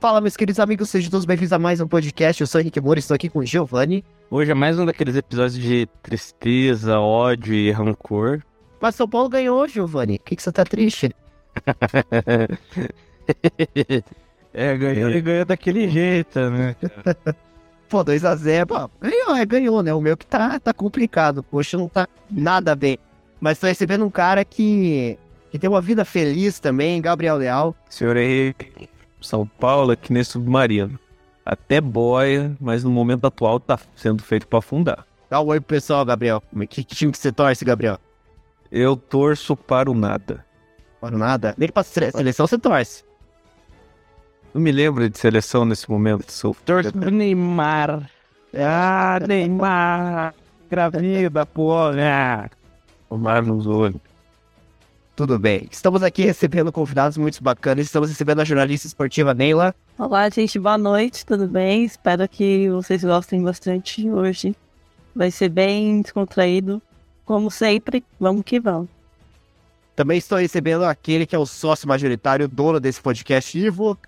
Fala, meus queridos amigos, sejam todos bem-vindos a mais um podcast. Eu sou o Henrique Moura, estou aqui com o Giovanni. Hoje é mais um daqueles episódios de tristeza, ódio e rancor. Mas São Paulo ganhou, Giovanni. Por que, que você tá triste? é, ganhou e ganhou daquele jeito, né? Pô, 2x0. Ganhou, é, ganhou, né? O meu que tá, tá complicado. Poxa, não tá nada bem. Mas tô recebendo um cara que, que tem uma vida feliz também, Gabriel Leal. Senhor Henrique, São Paulo é que nem submarino. Até boia, mas no momento atual tá sendo feito para afundar. Dá um oi pro pessoal, Gabriel. Que time que você torce, Gabriel? Eu torço para o nada. Para o nada? Nem pra seleção você torce. Não me lembro de seleção nesse momento. Sou... Torço pro Neymar. Ah, Neymar. Gravida, porra. Tomar nos olhos. Tudo bem. Estamos aqui recebendo convidados muito bacanas. Estamos recebendo a jornalista esportiva Neila. Olá, gente. Boa noite. Tudo bem? Espero que vocês gostem bastante hoje. Vai ser bem descontraído. Como sempre, vamos que vamos. Também estou recebendo aquele que é o sócio majoritário, dono desse podcast, Ivo.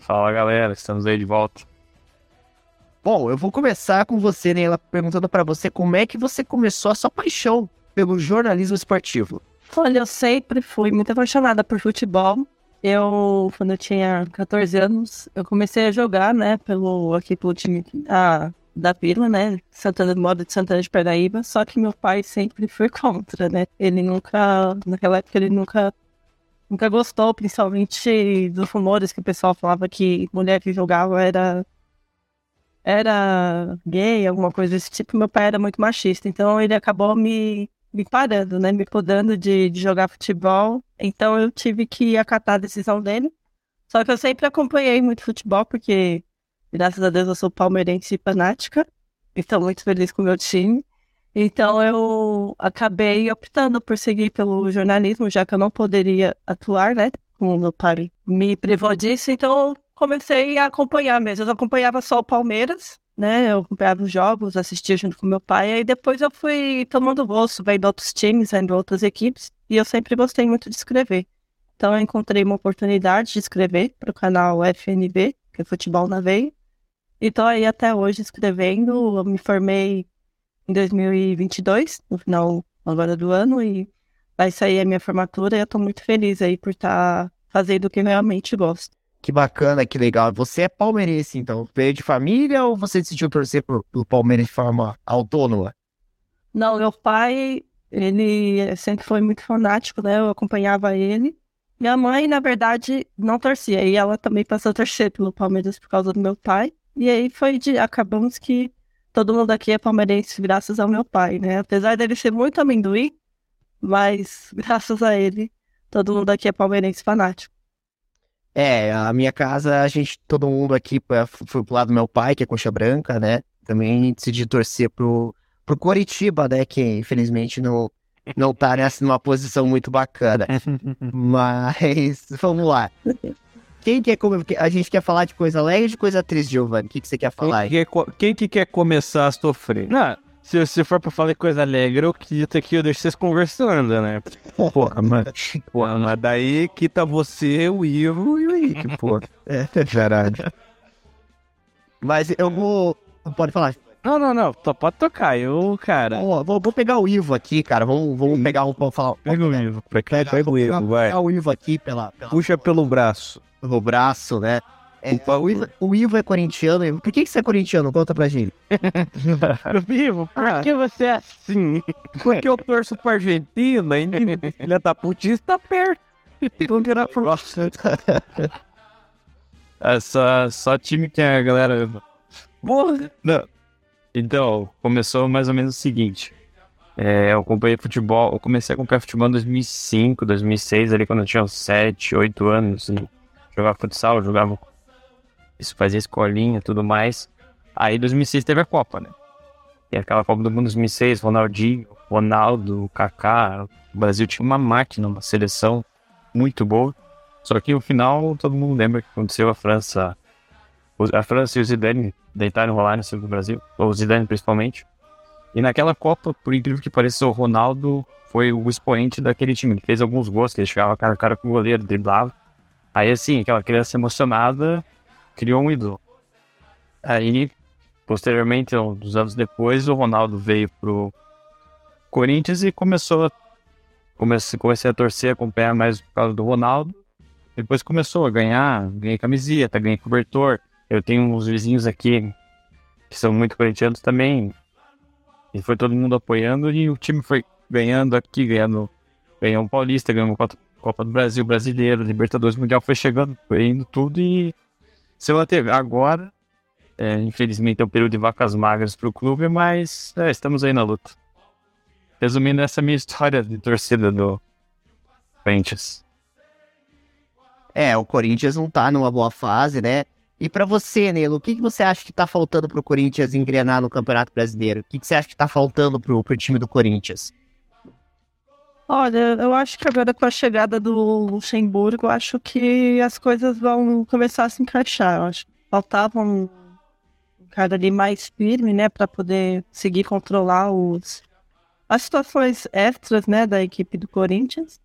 Fala galera, estamos aí de volta. Bom, eu vou começar com você? Ela perguntando para você como é que você começou a sua paixão pelo jornalismo esportivo. Olha, eu sempre fui muito apaixonada por futebol. Eu, quando eu tinha 14 anos, eu comecei a jogar, né, pelo, aqui pelo time da, da Vila, né? Santana do modo de Santana de Paraíba, só que meu pai sempre foi contra, né? Ele nunca, naquela época, ele nunca nunca gostou, principalmente dos rumores que o pessoal falava que mulher que jogava era era gay, alguma coisa desse tipo. Meu pai era muito machista, então ele acabou me, me parando, né? Me podando de, de jogar futebol. Então eu tive que acatar a decisão dele. Só que eu sempre acompanhei muito futebol, porque Graças a Deus eu sou palmeirense fanática. Estou muito feliz com o meu time. Então eu acabei optando por seguir pelo jornalismo, já que eu não poderia atuar, né? Como meu pai me privou disso, então comecei a acompanhar mesmo. Eu acompanhava só o Palmeiras, né? Eu acompanhava os jogos, assistia junto com meu pai, aí depois eu fui tomando gosto, vendo outros times, vendo outras equipes, e eu sempre gostei muito de escrever. Então eu encontrei uma oportunidade de escrever para o canal FNB, que é Futebol na Veia, e aí até hoje escrevendo. Eu me formei em 2022, no final agora do ano, e vai sair a minha formatura. E eu tô muito feliz aí por estar tá fazendo o que realmente gosto. Que bacana, que legal. Você é palmeirense, então? Veio de família ou você decidiu torcer pro Palmeiras de forma autônoma? Não, meu pai, ele sempre foi muito fanático, né? Eu acompanhava ele. Minha mãe, na verdade, não torcia. E ela também passou a torcer pelo Palmeiras por causa do meu pai. E aí foi de. Acabamos que todo mundo aqui é palmeirense graças ao meu pai, né? Apesar dele ser muito amendoim, mas graças a ele, todo mundo aqui é palmeirense fanático. É, a minha casa, a gente, todo mundo aqui foi pro lado do meu pai, que é coxa branca, né? Também decidi torcer pro, pro Coritiba, né? Que infelizmente não, não tá nessa numa posição muito bacana. Mas vamos lá. Quem quer comer? A gente quer falar de coisa alegre ou de coisa triste, Giovanni? O que, que você quer falar quem, quer, quem que quer começar a sofrer? Não, se, se for pra falar coisa alegre, eu quito aqui, eu deixo vocês conversando, né? Porra, mas, porra, mas daí quita você, o Ivo e o Henrique, porra. É, verdade. Mas eu vou... Pode falar. Não, não, não. Só pode tocar. Eu, cara. Vou, vou, vou, pegar o Ivo aqui, cara. Vamos, vamos pegar um. Vamos falar. Pega o Ivo. Pega, pega o Ivo, vai. Pegar o Ivo aqui pela, pela. Puxa pelo braço no braço, né? É, o, Ivo, o, Ivo, é corintiano. Por que, que você é corintiano? Conta pra gente. Ivo, por ah. que você é assim? Porque eu torço pra Argentina e filha da putista tá perto. Então virar pro é só, só time que a galera. Porra! Não. Então, começou mais ou menos o seguinte. É, eu acompanhei futebol, eu comecei a acompanhar futebol em 2005, 2006, ali quando eu tinha 7, 8 anos. Assim jogava futsal, jogava. Isso fazia escolinha tudo mais. Aí 2006 teve a Copa, né? E aquela Copa do Mundo 2006, Ronaldinho, Ronaldo, Kaká. O Brasil tinha uma máquina, uma seleção muito boa. Só que no final todo mundo lembra que aconteceu a França. A França e o Zidane deitaram rolar no do Brasil, ou o Zidane principalmente. E naquela Copa, por incrível que pareça, o Ronaldo foi o expoente daquele time. Ele fez alguns gols, que ele chegava cara a cara com o goleiro, driblava. Aí, assim, aquela criança emocionada criou um ídolo. Aí, posteriormente, uns anos depois, o Ronaldo veio pro Corinthians e começou a comecei, comecei a torcer, acompanhar mais por causa do Ronaldo. Depois começou a ganhar, ganhei camiseta, ganhei cobertor. Eu tenho uns vizinhos aqui que são muito corintianos também. E foi todo mundo apoiando e o time foi ganhando aqui, ganhando, ganhou um Paulista, ganhou uma Copa do Brasil, Brasileiro, Libertadores Mundial, foi chegando, foi indo tudo e se manteve. Agora, é, infelizmente é um período de vacas magras para o clube, mas é, estamos aí na luta. Resumindo essa minha história de torcida do Corinthians. É, o Corinthians não tá numa boa fase, né? E para você, Nelo, o que, que você acha que tá faltando pro Corinthians engrenar no Campeonato Brasileiro? O que, que você acha que tá faltando pro, pro time do Corinthians? Olha, eu acho que agora com a chegada do Luxemburgo, acho que as coisas vão começar a se encaixar. Eu acho que faltava um cara ali mais firme, né, para poder seguir controlar os, as situações extras, né, da equipe do Corinthians.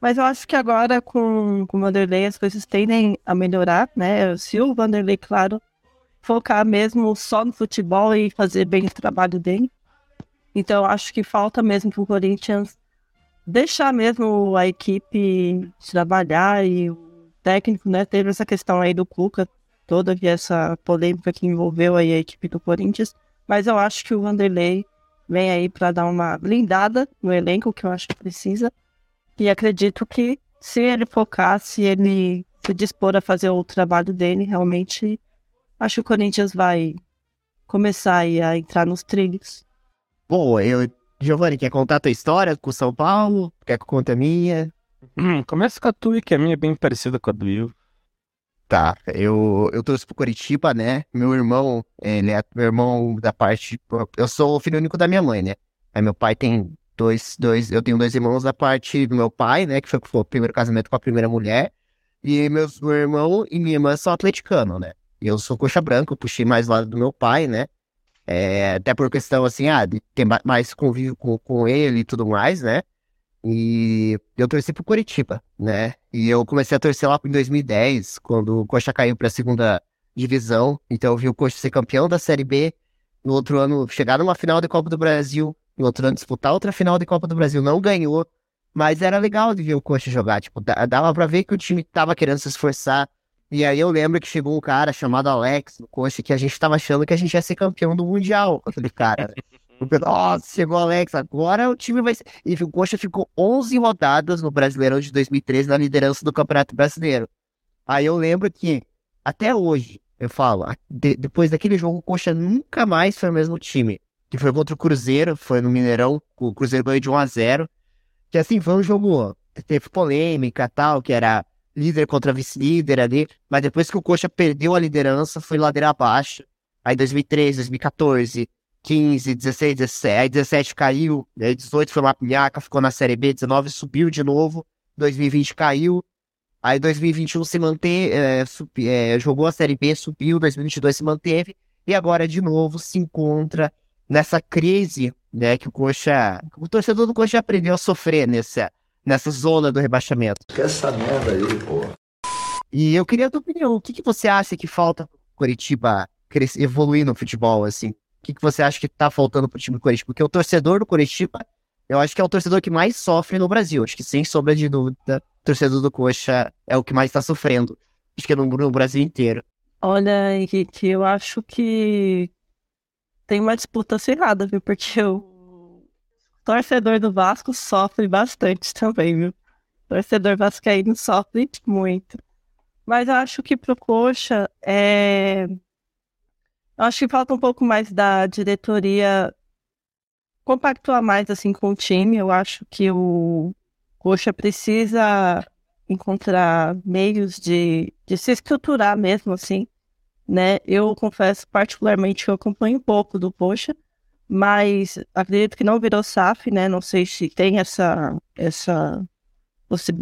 Mas eu acho que agora com, com o Vanderlei as coisas tendem a melhorar, né? Se o Vanderlei, claro, focar mesmo só no futebol e fazer bem o trabalho dele. Então acho que falta mesmo pro Corinthians deixar mesmo a equipe trabalhar e o técnico, né? Teve essa questão aí do Cuca, toda essa polêmica que envolveu aí a equipe do Corinthians. Mas eu acho que o Vanderlei vem aí para dar uma blindada no elenco, que eu acho que precisa. E acredito que se ele focar, se ele se dispor a fazer o trabalho dele, realmente acho que o Corinthians vai começar a entrar nos trilhos. Bom, eu, Giovanni, quer contar a tua história com o São Paulo? Quer que eu conte a minha? Hum, começa com a tua, que a minha é bem parecida com a do Will. Tá, eu, eu torço pro Curitiba, né? Meu irmão, ele é meu irmão da parte. Eu sou o filho único da minha mãe, né? Aí meu pai tem dois, dois. Eu tenho dois irmãos da parte do meu pai, né? Que foi, foi o primeiro casamento com a primeira mulher. E meus, meu irmão e minha irmã são atleticanos, né? E eu sou coxa branca, eu puxei mais lado do meu pai, né? É, até por questão assim, ah, de ter mais convívio com, com ele e tudo mais, né? E eu torci pro Curitiba, né? E eu comecei a torcer lá em 2010, quando o Coxa caiu pra segunda divisão. Então eu vi o Coxa ser campeão da Série B. No outro ano, chegar numa final de Copa do Brasil. No outro ano, disputar outra final de Copa do Brasil. Não ganhou. Mas era legal de ver o Coxa jogar. Tipo, dava pra ver que o time tava querendo se esforçar. E aí eu lembro que chegou um cara chamado Alex no Coxa que a gente tava achando que a gente ia ser campeão do Mundial. Aquele cara. Nossa, chegou o Alex, agora o time vai ser. E o Coxa ficou 11 rodadas no Brasileirão de 2013 na liderança do Campeonato Brasileiro. Aí eu lembro que, até hoje, eu falo, de, depois daquele jogo, o Coxa nunca mais foi o mesmo time. Que foi contra o Cruzeiro, foi no Mineirão, o Cruzeiro ganhou de 1 a 0 Que assim, foi um jogo, teve polêmica tal, que era líder contra vice-líder ali. Mas depois que o Coxa perdeu a liderança, foi ladeira abaixo. Aí 2013, 2014, 15, 16, 17, aí 17 caiu, aí 18 foi uma pilhaca, ficou na Série B, 19 subiu de novo, 2020 caiu, aí 2021 se manteve, é, é, jogou a Série B, subiu, 2022 se manteve, e agora de novo se encontra nessa crise, né, que o Coxa, o torcedor do Coxa aprendeu a sofrer nessa, nessa zona do rebaixamento. Que essa merda aí, pô. E eu queria a tua opinião, o que, que você acha que falta pro Curitiba evoluir no futebol, assim? O que, que você acha que está faltando para o time do Coritiba? Porque o torcedor do Coritiba, eu acho que é o torcedor que mais sofre no Brasil. Acho que, sem sombra de dúvida, o torcedor do Coxa é o que mais está sofrendo. Acho que é no, no Brasil inteiro. Olha, Henrique, eu acho que tem uma disputa acirrada, viu? Porque o torcedor do Vasco sofre bastante também, viu? Torcedor vascaíno sofre muito. Mas eu acho que pro Coxa é eu acho que falta um pouco mais da diretoria compactuar mais assim com o time. Eu acho que o Coxa precisa encontrar meios de, de se estruturar mesmo assim, né? Eu confesso particularmente que eu acompanho um pouco do Coxa, mas acredito que não virou SAF, né? Não sei se tem essa essa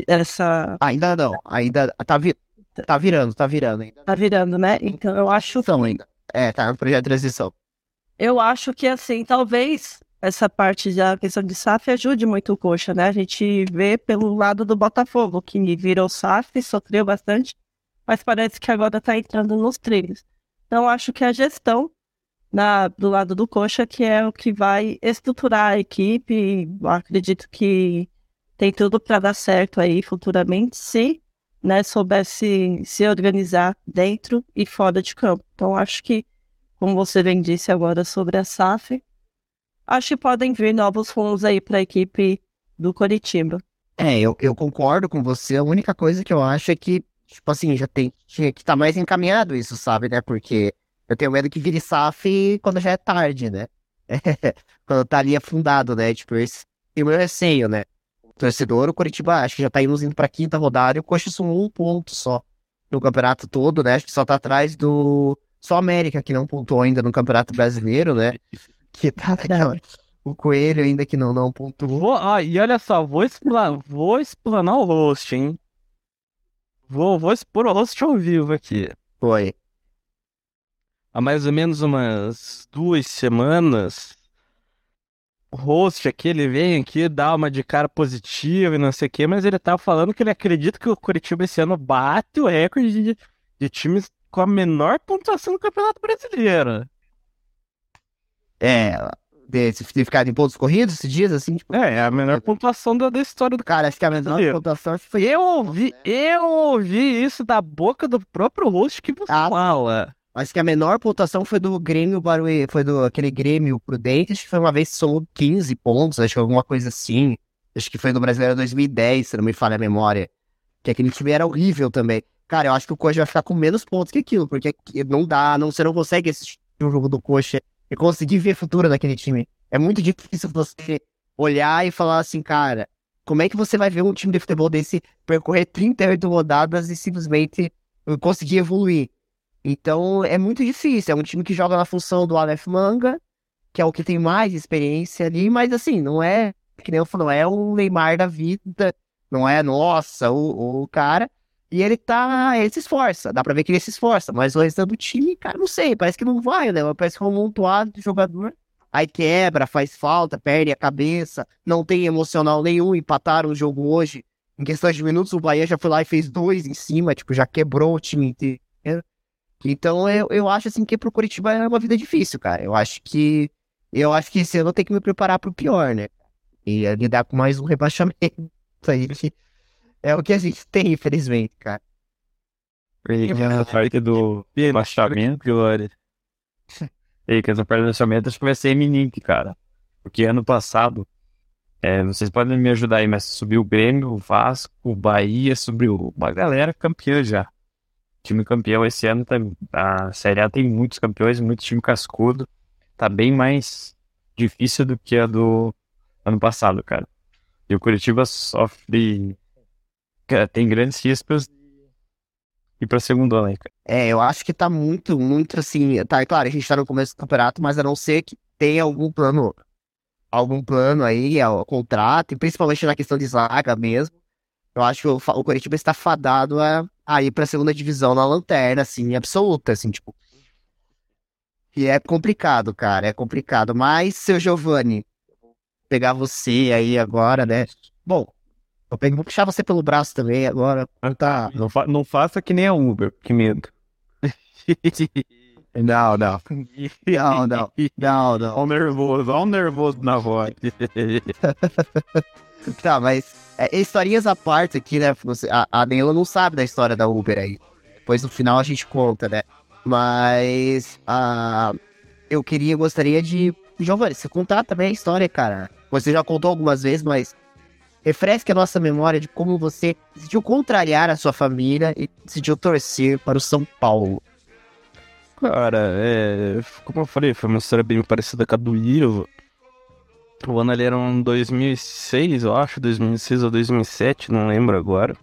essa ainda não, ainda tá, vi, tá virando, tá virando ainda. Tá virando, né? Então eu acho São ainda. É, tá no projeto de transição. Eu acho que, assim, talvez essa parte da questão de SAF ajude muito o Coxa, né? A gente vê pelo lado do Botafogo, que virou SAF, sofreu bastante, mas parece que agora está entrando nos trilhos. Então, acho que a gestão na, do lado do Coxa que é o que vai estruturar a equipe. Acredito que tem tudo para dar certo aí futuramente, se né, soubesse se organizar dentro e fora de campo. Então, acho que, como você bem disse agora sobre a SAF, acho que podem vir novos rumos aí para a equipe do Coritiba. É, eu, eu concordo com você. A única coisa que eu acho é que, tipo assim, já tem tinha que estar tá mais encaminhado isso, sabe, né? Porque eu tenho medo que vire SAF quando já é tarde, né? quando tá ali afundado, né? Tipo, esse é o meu receio, né? O torcedor, o Curitiba, acho que já tá indo, indo pra quinta rodada e o Coxa são um ponto só no campeonato todo, né? Acho que só tá atrás do. Só América que não pontuou ainda no Campeonato Brasileiro, né? Que tá naquela. O Coelho ainda que não, não pontuou. Vou, ah, e olha só, vou explanar, vou explanar o host, hein? Vou, vou expor o host ao vivo aqui. Foi há mais ou menos umas duas semanas, o host aqui, ele vem aqui, dá uma de cara positiva e não sei o quê, mas ele tava falando que ele acredita que o Curitiba esse ano bate o recorde de, de times com a menor pontuação do Campeonato Brasileiro. É, de significado em pontos corridos, se diz assim? Tipo... É, é a menor pontuação da, da história do cara. Acho que a menor pontuação foi. Eu ouvi, eu ouvi isso da boca do próprio host que você ah, fala. Acho que a menor pontuação foi do Grêmio Barueri, foi do aquele Grêmio Prudente, acho que foi uma vez que somou 15 pontos, acho que alguma coisa assim. Acho que foi no Brasileiro 2010, se não me falha a memória. Que aquele time era horrível também. Cara, eu acho que o Coxa vai ficar com menos pontos que aquilo, porque não dá, não, você não consegue assistir o jogo do Coxa e conseguir ver futuro naquele time. É muito difícil você olhar e falar assim, cara, como é que você vai ver um time de futebol desse percorrer 38 rodadas e simplesmente conseguir evoluir? Então é muito difícil. É um time que joga na função do Aleph Manga, que é o que tem mais experiência ali, mas assim, não é, que nem eu falo, é o Neymar da vida, não é, nossa, o, o cara. E ele tá, ele se esforça, dá pra ver que ele se esforça, mas o restante do time, cara, não sei, parece que não vai, né? Parece que é um montuado de jogador. Aí quebra, faz falta, perde a cabeça, não tem emocional nenhum, empataram o jogo hoje. Em questão de minutos, o Bahia já foi lá e fez dois em cima, tipo, já quebrou o time inteiro. Então eu, eu acho assim que pro Curitiba é uma vida difícil, cara. Eu acho que eu acho que esse ano eu tenho que me preparar pro pior, né? E lidar com mais um rebaixamento aí que é o que a gente tem, infelizmente, cara. E essa parte do rebaixamento, Glória. E que essa parte do rebaixamento acho que vai ser eminente, cara. Porque ano passado, é, vocês podem me ajudar aí, mas subiu o Grêmio, o Vasco, o Bahia, subiu uma galera campeã já time campeão esse ano, tá, a Série A tem muitos campeões, muito time cascudo. Tá bem mais difícil do que a do ano passado, cara. E o Curitiba sofre. Tem grandes riscos e pra aí, cara. É, eu acho que tá muito, muito assim. Tá, é claro, a gente tá no começo do campeonato, mas a não ser que tenha algum plano. Algum plano aí, o contrato, e principalmente na questão de zaga mesmo. Eu acho que o, o Curitiba está fadado a a ir pra segunda divisão na lanterna, assim, absoluta, assim, tipo. E é complicado, cara, é complicado. Mas, seu Giovanni, pegar você aí agora, né? Bom, eu pego, vou puxar você pelo braço também agora. Ah, tá. Não, fa não faça que nem a Uber, que medo. não, não. Não, não. Não, não. Olha o nervoso, olha o nervoso na voz. tá, mas é, historinhas à parte aqui, né? A, a Neila não sabe da história da Uber aí. Depois no final a gente conta, né? Mas a, eu queria, gostaria de. Giovanni, você contar também a história, cara. Você já contou algumas vezes, mas refresque a nossa memória de como você decidiu contrariar a sua família e decidiu torcer para o São Paulo. Cara, é, como eu falei, foi uma história bem parecida com a do Ivo. O ano ali era um 2006, eu acho, 2006 ou 2007, não lembro agora.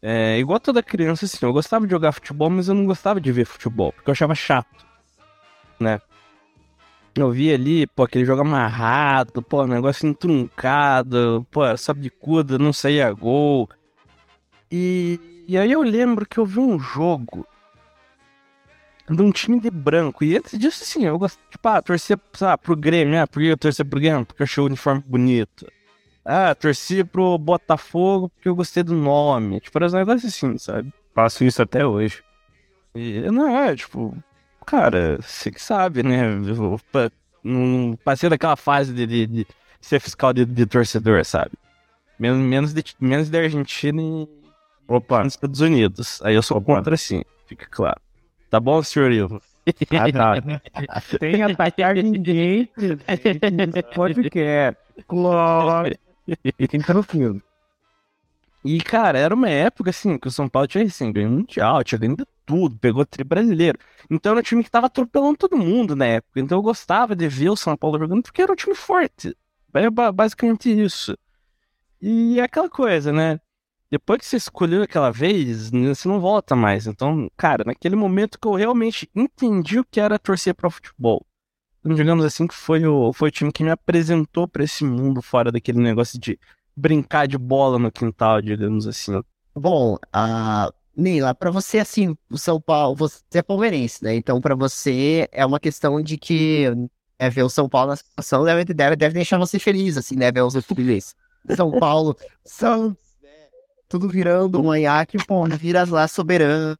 É, igual toda criança, assim, eu gostava de jogar futebol, mas eu não gostava de ver futebol, porque eu achava chato, né? Eu via ali, pô, aquele jogo amarrado, pô, negócio entruncado, pô, sabe de cuda, não saía gol. E, e aí eu lembro que eu vi um jogo de um time de branco. E antes disso, assim, eu gosto, tipo, ah, torcer, sabe, pro Grêmio, ah, por que eu torcer pro Grêmio? Porque eu achei o uniforme bonito. Ah, torci pro Botafogo porque eu gostei do nome. Tipo, era um negócio assim, sabe? Faço isso até hoje. E, não, é, tipo, cara, você que sabe, né? Eu, não passei daquela fase de, de, de ser fiscal de, de, torcedor, sabe? Menos, menos, de, menos da Argentina e Opa. nos Estados Unidos. Aí eu sou Opa. contra, sim, fica claro. Tá bom, senhor Ivo? Ah, tá. Tem atacar ninguém. Pode quer. Claro. Fica no filme. E, cara, era uma época, assim, que o São Paulo tinha, assim, ganho mundial, tinha ganho tudo, pegou tri brasileiro. Então era um time que tava atropelando todo mundo na época. Então eu gostava de ver o São Paulo jogando porque era um time forte. É basicamente isso. E é aquela coisa, né? Depois que você escolheu aquela vez, você não volta mais. Então, cara, naquele momento que eu realmente entendi o que era torcer para futebol. Então, digamos assim, que foi o, foi o time que me apresentou para esse mundo fora daquele negócio de brincar de bola no quintal, digamos assim. Bom, a Neila, para você, assim, o São Paulo, você é palmeirense, né? Então, para você, é uma questão de que é, ver o São Paulo na situação deve, deve, deve deixar você feliz, assim, né? Ver os filhos. São Paulo, né? Tudo virando um manhaque, pô, vira lá soberano.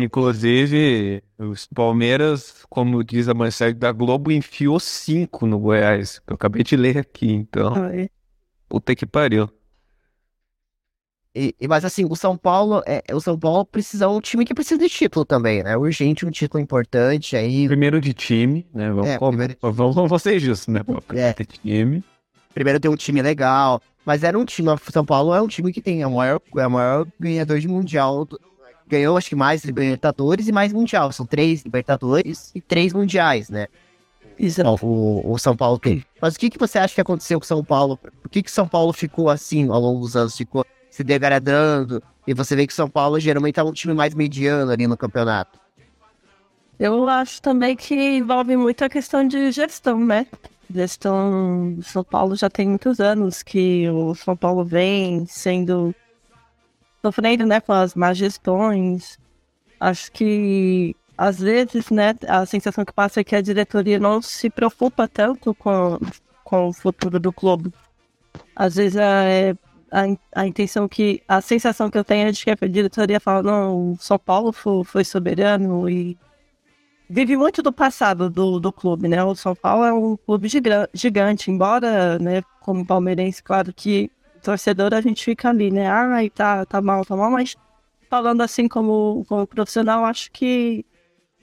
Inclusive, os Palmeiras, como diz a manchete da Globo, enfiou cinco no Goiás. Eu acabei de ler aqui, então. Ai. Puta que pariu. E, mas assim, o São Paulo, é, o São Paulo precisa é um time que precisa de título também, né? Urgente um título importante aí. Primeiro de time, né? Vamos, é, primeiro... vamos, vamos ser justos, né? É. De time. Primeiro ter um time legal. Mas era um time, o São Paulo é um time que tem a maior, é o maior ganhador de mundial. Ganhou, acho que mais Libertadores e mais Mundial. São três Libertadores e três Mundiais, né? Isso. O, o São Paulo tem. Mas o que, que você acha que aconteceu com o São Paulo? Por que, que São Paulo ficou assim ao longo dos anos? Ficou se degradando. E você vê que São Paulo geralmente é um time mais mediano ali no campeonato. Eu acho também que envolve muito a questão de gestão, né? Gestão São Paulo já tem muitos anos que o São Paulo vem sendo sofrendo, né, com as más gestões. Acho que às vezes, né, a sensação que passa é que a diretoria não se preocupa tanto com, com o futuro do clube. Às vezes é, a, a intenção que. A sensação que eu tenho é de que a diretoria fala, não, o São Paulo foi, foi soberano e vive muito do passado do, do clube, né? O São Paulo é um clube gigante, embora, né, como palmeirense, claro que torcedor a gente fica ali, né? Ai, tá, tá mal, tá mal, mas falando assim como, como profissional, acho que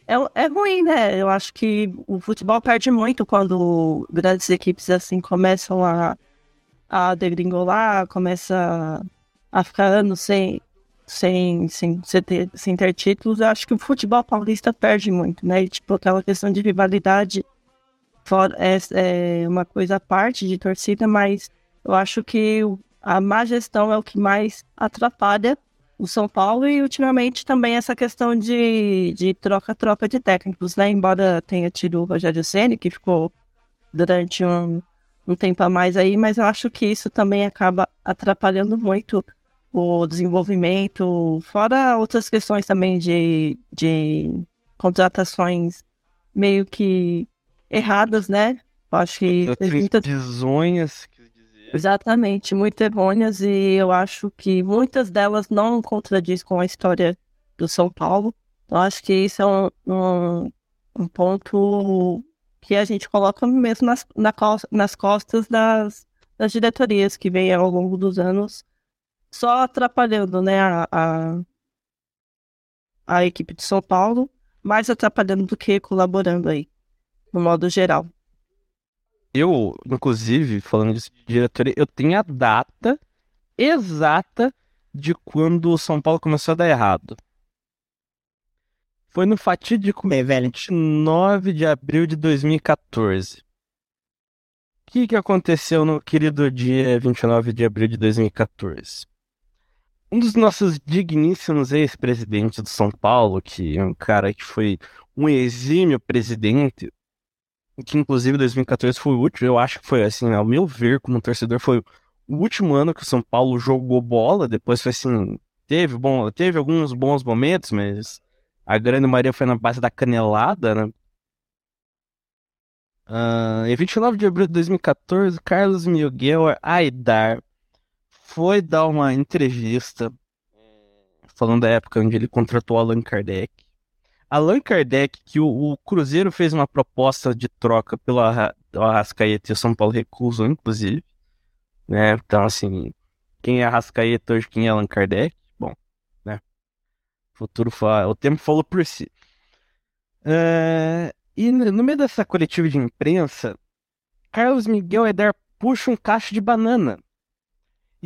é, é ruim, né? Eu acho que o futebol perde muito quando grandes equipes assim começam a a degringolar, começa a ficar anos sem, sem, sem, ter, sem ter títulos, eu acho que o futebol paulista perde muito, né? E, tipo, aquela questão de rivalidade fora, é, é uma coisa à parte de torcida, mas eu acho que a má gestão é o que mais atrapalha o São Paulo e ultimamente também essa questão de, de troca-troca de técnicos, né? Embora tenha tido o Rogério Ceni que ficou durante um, um tempo a mais aí, mas eu acho que isso também acaba atrapalhando muito o desenvolvimento, fora outras questões também de, de contratações meio que erradas, né? Eu acho que. Muitas decisões. Exatamente, muito errôneas, e eu acho que muitas delas não contradiz com a história do São Paulo. Eu acho que isso é um, um, um ponto que a gente coloca mesmo nas, na, nas costas das, das diretorias que vem ao longo dos anos só atrapalhando né, a, a, a, equipe de São Paulo, mais atrapalhando do que colaborando aí, no modo geral. Eu, inclusive, falando disso de diretoria, eu tenho a data exata de quando o São Paulo começou a dar errado. Foi no fatídico Bem, velho. 29 de abril de 2014. O que, que aconteceu no querido dia 29 de abril de 2014? Um dos nossos digníssimos ex-presidentes do São Paulo, que é um cara que foi um exímio presidente, que inclusive 2014 foi o último, eu acho que foi assim, ao meu ver, como torcedor, foi o último ano que o São Paulo jogou bola, depois foi assim, teve, bom, teve alguns bons momentos, mas A grande maioria foi na base da canelada, né? Uh, em 29 de abril de 2014, Carlos Miguel Aidar foi dar uma entrevista falando da época onde ele contratou Allan Kardec. Allan Kardec, que o, o Cruzeiro fez uma proposta de troca pelo Arrascaeta e o São Paulo recusou, inclusive. Né? Então, assim, quem é Arrascaeta hoje, quem é Allan Kardec? Bom, né? O futuro fala, o tempo falou por si. Uh, e no meio dessa coletiva de imprensa, Carlos Miguel Eder puxa um cacho de banana.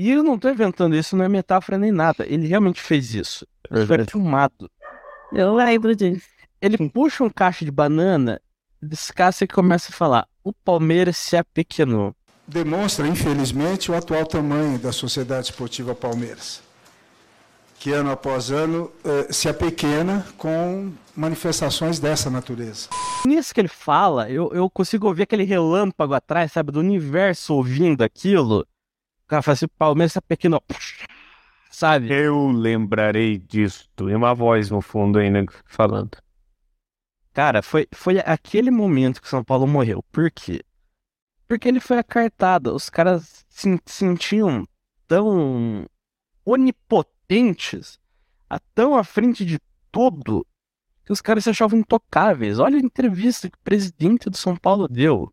E eu não estou inventando isso, não é metáfora nem nada. Ele realmente fez isso. Isso foi filmado. Eu lembro disso. Ele puxa um cacho de banana, descasca e começa a falar: o Palmeiras se apequenou. Demonstra, infelizmente, o atual tamanho da Sociedade Esportiva Palmeiras que ano após ano uh, se apequena com manifestações dessa natureza. Nisso que ele fala, eu, eu consigo ouvir aquele relâmpago atrás, sabe, do universo ouvindo aquilo. O cara fala assim, Palmeiras se apequenou. Sabe? Eu lembrarei disso. Tem uma voz no fundo ainda falando. Cara, foi, foi aquele momento que o São Paulo morreu. Por quê? Porque ele foi acartado. Os caras se sentiam tão onipotentes potentes, tão à frente de tudo, que os caras se achavam intocáveis. Olha a entrevista que o presidente do São Paulo deu.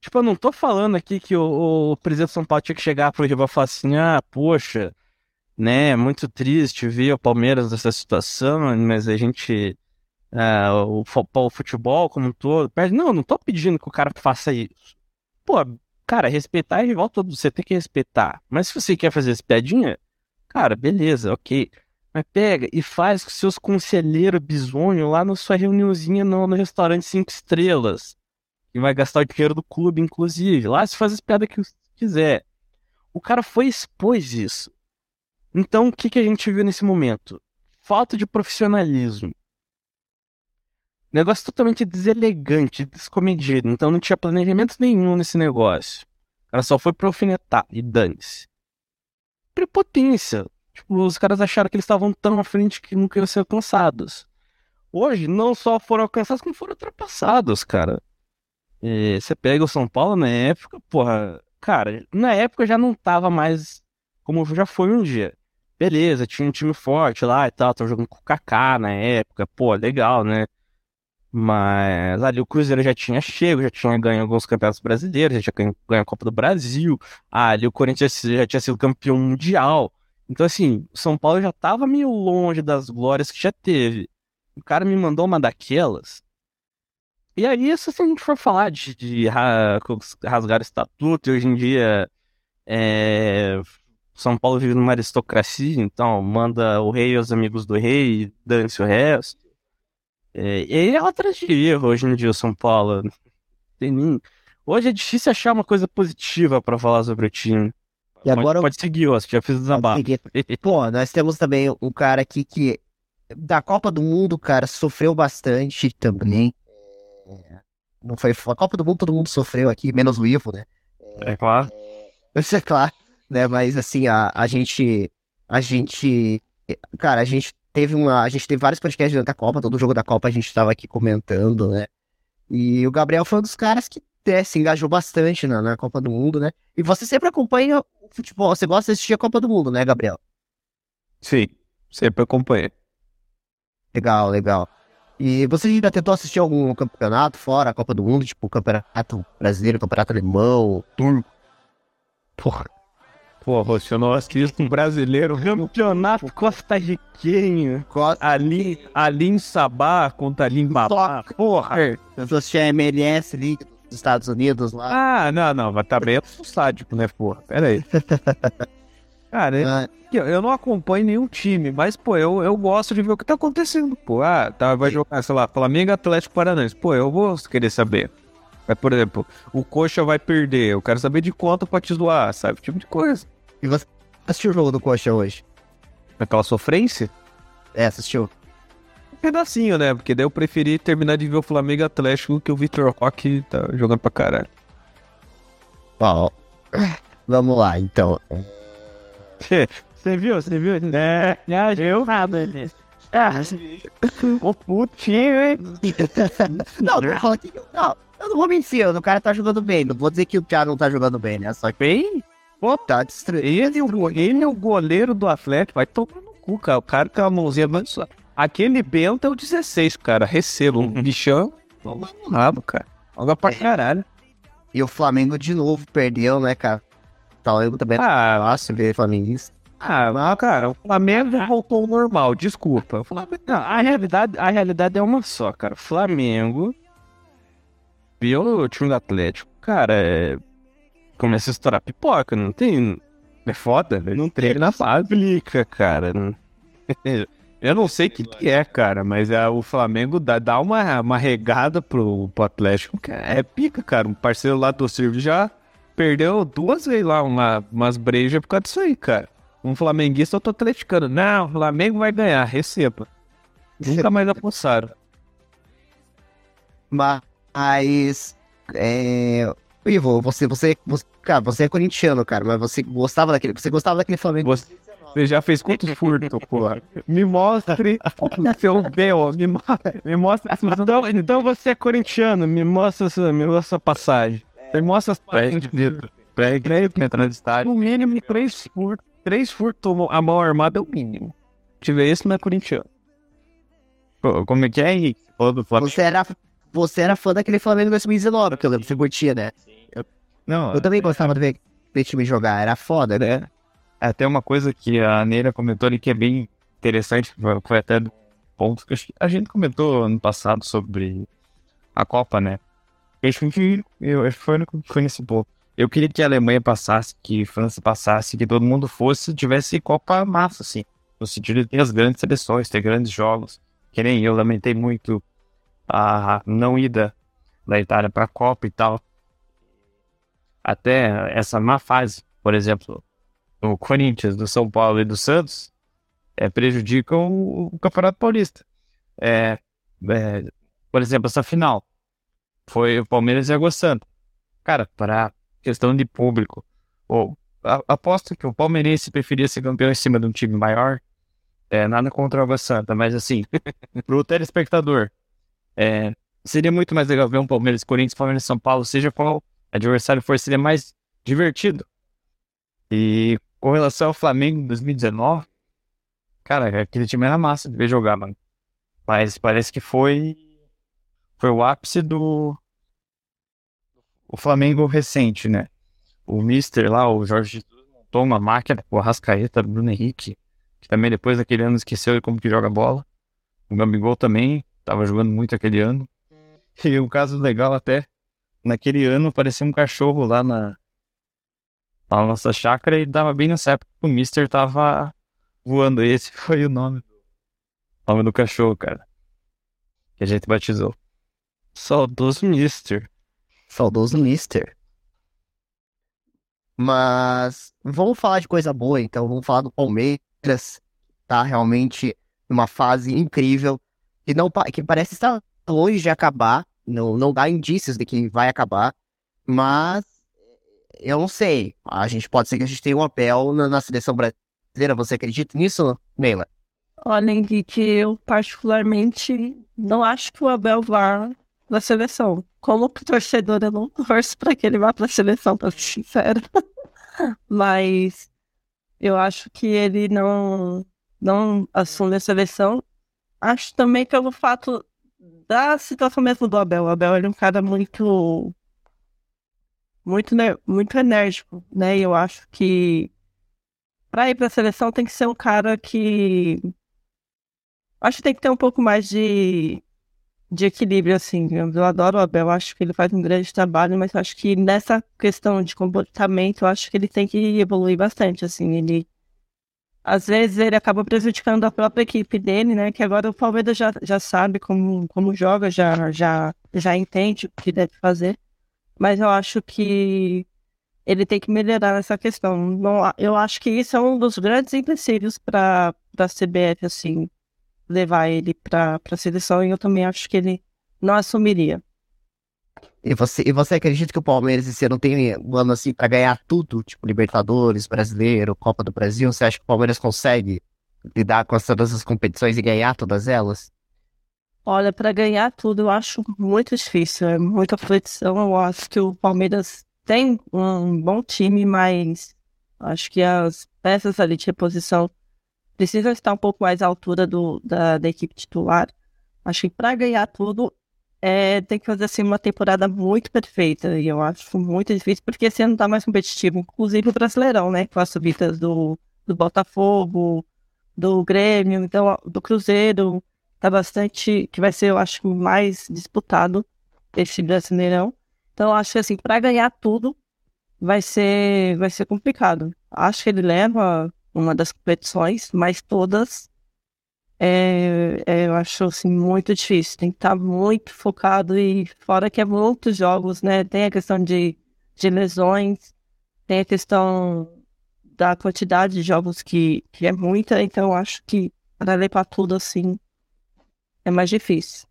Tipo, eu não tô falando aqui que o, o presidente do São Paulo tinha que chegar pro rival e falar assim: ah, poxa, né, muito triste ver o Palmeiras nessa situação, mas a gente. Uh, o, o, futebol como um todo. Não, não tô pedindo que o cara faça isso. Pô, cara, respeitar é rival todo, você tem que respeitar. Mas se você quer fazer essa piadinha, Cara, beleza, ok. Mas pega e faz com seus conselheiros bizonhos lá na sua reuniãozinha no, no restaurante cinco estrelas. E vai gastar o dinheiro do clube, inclusive. Lá se faz as piadas que quiser. O cara foi expôs isso. Então, o que, que a gente viu nesse momento? Falta de profissionalismo. Negócio totalmente deselegante, descomedido. Então não tinha planejamento nenhum nesse negócio. O cara só foi pra alfinetar e dane-se prepotência. Tipo, os caras acharam que eles estavam tão à frente que nunca iam ser alcançados. Hoje, não só foram alcançados, como foram ultrapassados, cara. E você pega o São Paulo na época, porra, cara, na época já não tava mais como já foi um dia. Beleza, tinha um time forte lá e tal, tava jogando com o Kaká na época, pô, legal, né? Mas ali o Cruzeiro já tinha chego, já tinha ganho alguns campeonatos brasileiros, já tinha ganho, ganho a Copa do Brasil. Ali o Corinthians já tinha sido campeão mundial. Então, assim, São Paulo já tava meio longe das glórias que já teve. O cara me mandou uma daquelas. E aí, se a gente for falar de, de rasgar estatuto, e hoje em dia é, São Paulo vive numa aristocracia, então manda o rei e os amigos do rei, dane-se o resto. É, e é atrás de erro hoje em dia, São Paulo. Tem nem... Hoje é difícil achar uma coisa positiva para falar sobre o time. E agora pode, pode seguir, ó, já fiz o desabafo. Pô, nós temos também um cara aqui que da Copa do Mundo, cara, sofreu bastante também. É, não foi a Copa do Mundo todo mundo sofreu aqui, menos o Ivo, né? É claro. Isso é claro, né? Mas assim, a, a gente a gente cara, a gente teve uma. A gente teve vários podcasts durante a Copa, todo jogo da Copa a gente estava aqui comentando, né? E o Gabriel foi um dos caras que é, se engajou bastante na, na, Copa do Mundo, né? E você sempre acompanha o futebol, você gosta de assistir a Copa do Mundo, né, Gabriel? Sim, sempre acompanhei. Legal, legal. E você já tentou assistir algum campeonato fora a Copa do Mundo, tipo campeonato brasileiro, campeonato alemão, turco? Porra, Pô, você não assiste um brasileiro. Campeonato Costa Riquenho. Costa... Ali, ali em Sabá contra ali em Babá. Porra. Eu assisti a MLS ali dos Estados Unidos lá. Ah, não, não. Mas tá bem sádico, né, porra? Pera aí. Cara, ah. eu, eu não acompanho nenhum time, mas, pô, eu, eu gosto de ver o que tá acontecendo, pô. Ah, tá, vai jogar, sei lá, Flamengo Atlético Paranaense. Pô, eu vou querer saber. Mas, por exemplo, o Coxa vai perder, eu quero saber de quanto pra te zoar, sabe? Tipo de coisa. E você assistiu o jogo do Coxa hoje? Aquela sofrência? É, assistiu. Um pedacinho, né? Porque daí eu preferi terminar de ver o Flamengo Atlético que o Vitor Roque tá jogando pra caralho. Bom, vamos lá, então. Você viu? Você viu? É, eu nada Ah, o putinho, hein? não, não, eu não vou mentir, o cara tá jogando bem. Não vou dizer que o Thiago não tá jogando bem, né? Só que. Bem, Pô, tá destruindo. ele, é o- ele é o goleiro do Atlético, vai tomar no cu, cara. O cara com a mãozinha avançada. Aquele Bento é o 16, cara. Recelo. O bichão, toma no rabo, cara. Joga pra caralho. E o Flamengo de novo perdeu, né, cara? O Flamengo também é Ah, fácil ver flamenguista. Ah, mas, cara, o Flamengo já voltou ao normal, desculpa. Flamengo- não, a, realidade, a realidade é uma só, cara. O Flamengo viu o time do Atlético, cara, é... começa a estourar pipoca, não tem. É foda, né? Não treina na. Explica, cara. Eu não sei o que, que é, cara, mas é, o Flamengo dá, dá uma, uma regada pro, pro Atlético, que é pica, cara. Um parceiro lá do Silvio já perdeu duas vezes lá uma, umas brejas por causa disso aí, cara. Um flamenguista eu tô atleticano. Não, o Flamengo vai ganhar, receba. Nunca mais apostaram. Mas. É. Ivo, você, você, você. Cara, você é corintiano, cara, mas você gostava daquele. Você gostava daquele Flamengo. Você, você já fez quantos furtos, porra? Me mostre seu Bel, me, mo- me mostra. Então, então você é corintiano, me mostra, sua- me mostra a passagem. Me mostra as páginas de dedo. Pré que entra no estádio. No mínimo, três furtos. Três furtos tomou- a mão armada é o mínimo. Se tiver esse, não é corintiano. Pô, Como é que é, Henrique? Você. Você era, você era fã daquele Flamengo 2019, que eu lembro, você curtia, né? Não, Eu também gostava de ver aquele time jogar, era foda, né? É até uma coisa que a Neira comentou ali que é bem interessante, foi- até do ponto que a gente comentou ano passado sobre a Copa, né? Acho que eu foi o único que nesse ponto. Eu queria que a Alemanha passasse, que França passasse, que todo mundo fosse, tivesse Copa massa, assim. No sentido de ter as grandes seleções, ter grandes jogos. Que nem eu lamentei muito a não ida da Itália para a Copa e tal. Até essa má fase, por exemplo, do Corinthians, do São Paulo e do Santos, é, prejudicam o, o Campeonato Paulista. É, é, por exemplo, essa final foi o Palmeiras e Água Santa. Cara, para questão de público, ou, a- aposto que o palmeirense preferia ser campeão em cima de um time maior. É, nada contra o Água Santa, mas assim, pro telespectador, é, seria muito mais legal ver um Palmeiras, Corinthians, Palmeiras, São Paulo, seja qual adversário for, seria mais divertido. E com relação ao Flamengo em 2019, cara, aquele time era massa de ver jogar, mano. Mas parece que foi foi o ápice do o Flamengo recente, né? O Mister lá, o Jorge Jesus, montou uma máquina, o Arrascaeta, Bruno Henrique, que também depois daquele ano esqueceu como que joga bola. O Gabigol também tava jogando muito aquele ano. E um caso legal até, naquele ano apareceu um cachorro lá na, na nossa chácara e dava bem nessa época que o Mister tava voando. Esse foi o nome, o nome do cachorro, cara. Que a gente batizou. Saudoso Mister. Saudoso Mister. Mas vamos falar de coisa boa, então. Vamos falar do Palmeiras. Tá realmente numa fase incrível. Que, não, que parece estar longe de acabar. Não, não dá indícios de que vai acabar. Mas eu não sei. A gente pode ser que a gente tenha um Abel na, na seleção brasileira. Você acredita nisso, Neila? Olha, Henrique, eu particularmente não acho que o Abel vá na seleção. Como torcedor, eu não torço para que ele vá para a seleção, pra ser sincero. Mas eu acho que ele não, não assume a seleção. Acho também pelo fato da situação mesmo do Abel. O Abel ele é um cara muito, muito, muito enérgico, né? E eu acho que para ir para a seleção tem que ser um cara que Acho que tem que ter um pouco mais de, de equilíbrio, assim. Eu adoro o Abel, acho que ele faz um grande trabalho, mas acho que nessa questão de comportamento, eu acho que ele tem que evoluir bastante, assim. Ele, às vezes, ele acaba prejudicando a própria equipe dele, né? Que agora o Palmeiras já, já sabe como, como joga, já, já, já entende o que deve fazer. Mas eu acho que ele tem que melhorar nessa questão. Não, eu acho que isso é um dos grandes empecilhos para a CBF, assim levar ele para a seleção e eu também acho que ele não assumiria. E você, e você acredita que o Palmeiras esse ano tem um ano assim pra ganhar tudo? Tipo, Libertadores, Brasileiro, Copa do Brasil? Você acha que o Palmeiras consegue lidar com todas as competições e ganhar todas elas? Olha, para ganhar tudo eu acho muito difícil, é muita competição. Eu acho que o Palmeiras tem um bom time, mas acho que as peças ali de reposição precisam estar um pouco mais à altura do, da, da equipe titular. Acho que para ganhar tudo é, tem que fazer assim, uma temporada muito perfeita. E eu acho muito difícil, porque esse ano tá mais competitivo, inclusive o Brasileirão, né? Com as subidas do, do Botafogo, do Grêmio, então do Cruzeiro, tá bastante. que vai ser, eu acho, mais disputado esse Brasileirão. Então, acho que assim, para ganhar tudo vai ser, vai ser complicado. Acho que ele leva uma das competições, mas todas é, é, eu acho assim, muito difícil. Tem que estar muito focado e fora que é muitos jogos, né? Tem a questão de, de lesões, tem a questão da quantidade de jogos que, que é muita, então eu acho que para ler para tudo assim é mais difícil.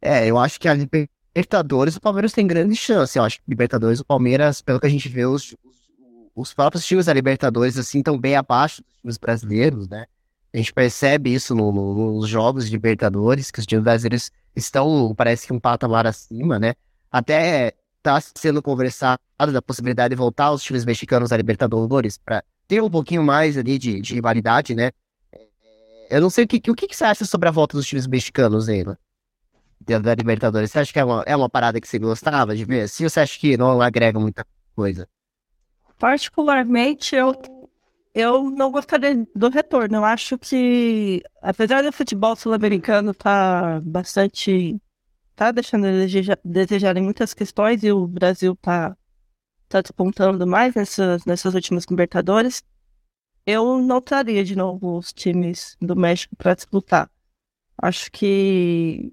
É, eu acho que a Libertadores o Palmeiras tem grande chance. Eu acho que Libertadores o Palmeiras, pelo que a gente vê, os, os, os próprios times da Libertadores assim estão bem abaixo dos times brasileiros, né? A gente percebe isso no, no, nos jogos de Libertadores, que os times brasileiros estão, parece que um patamar acima, né? Até está sendo conversado da possibilidade de voltar os times mexicanos à Libertadores para ter um pouquinho mais ali de, de rivalidade, né? Eu não sei o que, o que, você acha sobre a volta dos times mexicanos, Eila? Da Libertadores. Você acha que é uma, é uma parada que você gostava de ver? Se você acha que não agrega muita coisa? Particularmente, eu eu não gostaria do retorno. Eu acho que, apesar do futebol sul-americano tá bastante. tá deixando a desejar, em muitas questões e o Brasil tá, tá despontando mais nessas, nessas últimas Libertadores, eu não traria de novo os times do México para disputar. Acho que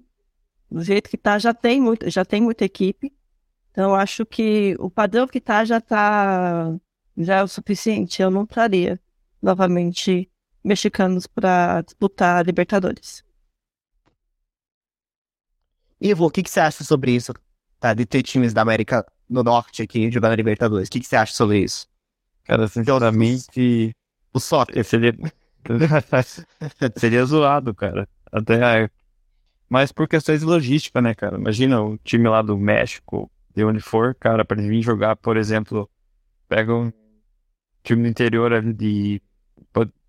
do jeito que tá já tem muito, já tem muita equipe. Então acho que o padrão que tá já tá já é o suficiente. Eu não traria novamente mexicanos para disputar a Libertadores. Ivo, o que, que você acha sobre isso? Tá, de ter times da América do Norte aqui jogando a Libertadores. O que, que você acha sobre isso? Cara, sinceramente, o soccer seria. seria zoado, cara. Até. Mas por questões de logística, né, cara? Imagina o time lá do México, de onde for, cara, para vir jogar, por exemplo, pega um time do interior ali de.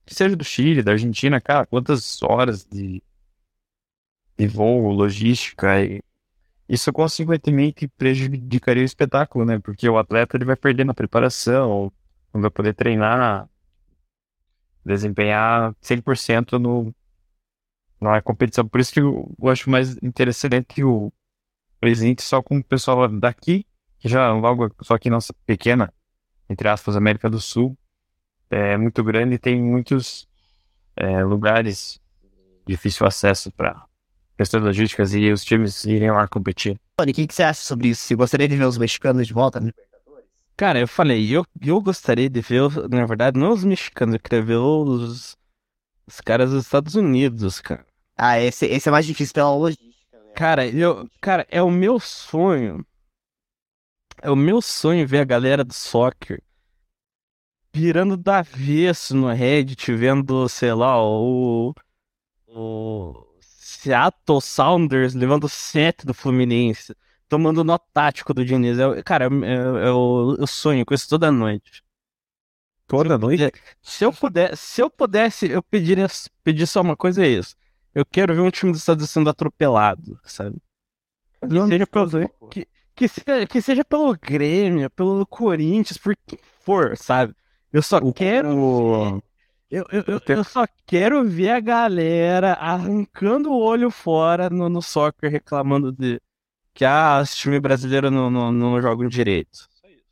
Seja do Chile, da Argentina, cara, quantas horas de, de voo, logística e. Isso consequentemente prejudicaria o espetáculo, né? Porque o atleta ele vai perder na preparação, não vai poder treinar, desempenhar 100% no, na competição. Por isso que eu, eu acho mais interessante que o presidente só com o pessoal daqui, que já logo só aqui nossa pequena entre aspas, América do Sul, é muito grande e tem muitos é, lugares de difícil acesso para questões logísticas e os times irem lá competir. Tony, o que, que, você acha sobre isso? Você gostaria de ver os mexicanos de volta no Cara, eu falei, eu, eu gostaria de ver, na verdade, não os mexicanos, eu queria ver os, os caras dos Estados Unidos, cara. Ah, esse, esse é mais difícil pela logística. Cara, eu, cara, é o meu sonho é o meu sonho ver a galera do soccer virando da avesso no Reddit, vendo, sei lá, o. O. Seattle Sounders levando sete do Fluminense, tomando nó tático do Diniz. É, cara, é, é, é o, eu sonho com isso toda noite. Toda noite? Se eu pudesse, se eu pudesse, eu pediria, pedir só uma coisa, é isso. Eu quero ver um time dos Estados Unidos sendo atropelado, sabe? Que seja, pelo, que, que, seja, que seja pelo Grêmio, pelo Corinthians, por quem for, sabe? Eu só o, quero. O... Eu, eu, eu, eu, só quero ver a galera arrancando o olho fora no, no soccer, reclamando de que ah, esse time brasileiro não, não, não joga direito.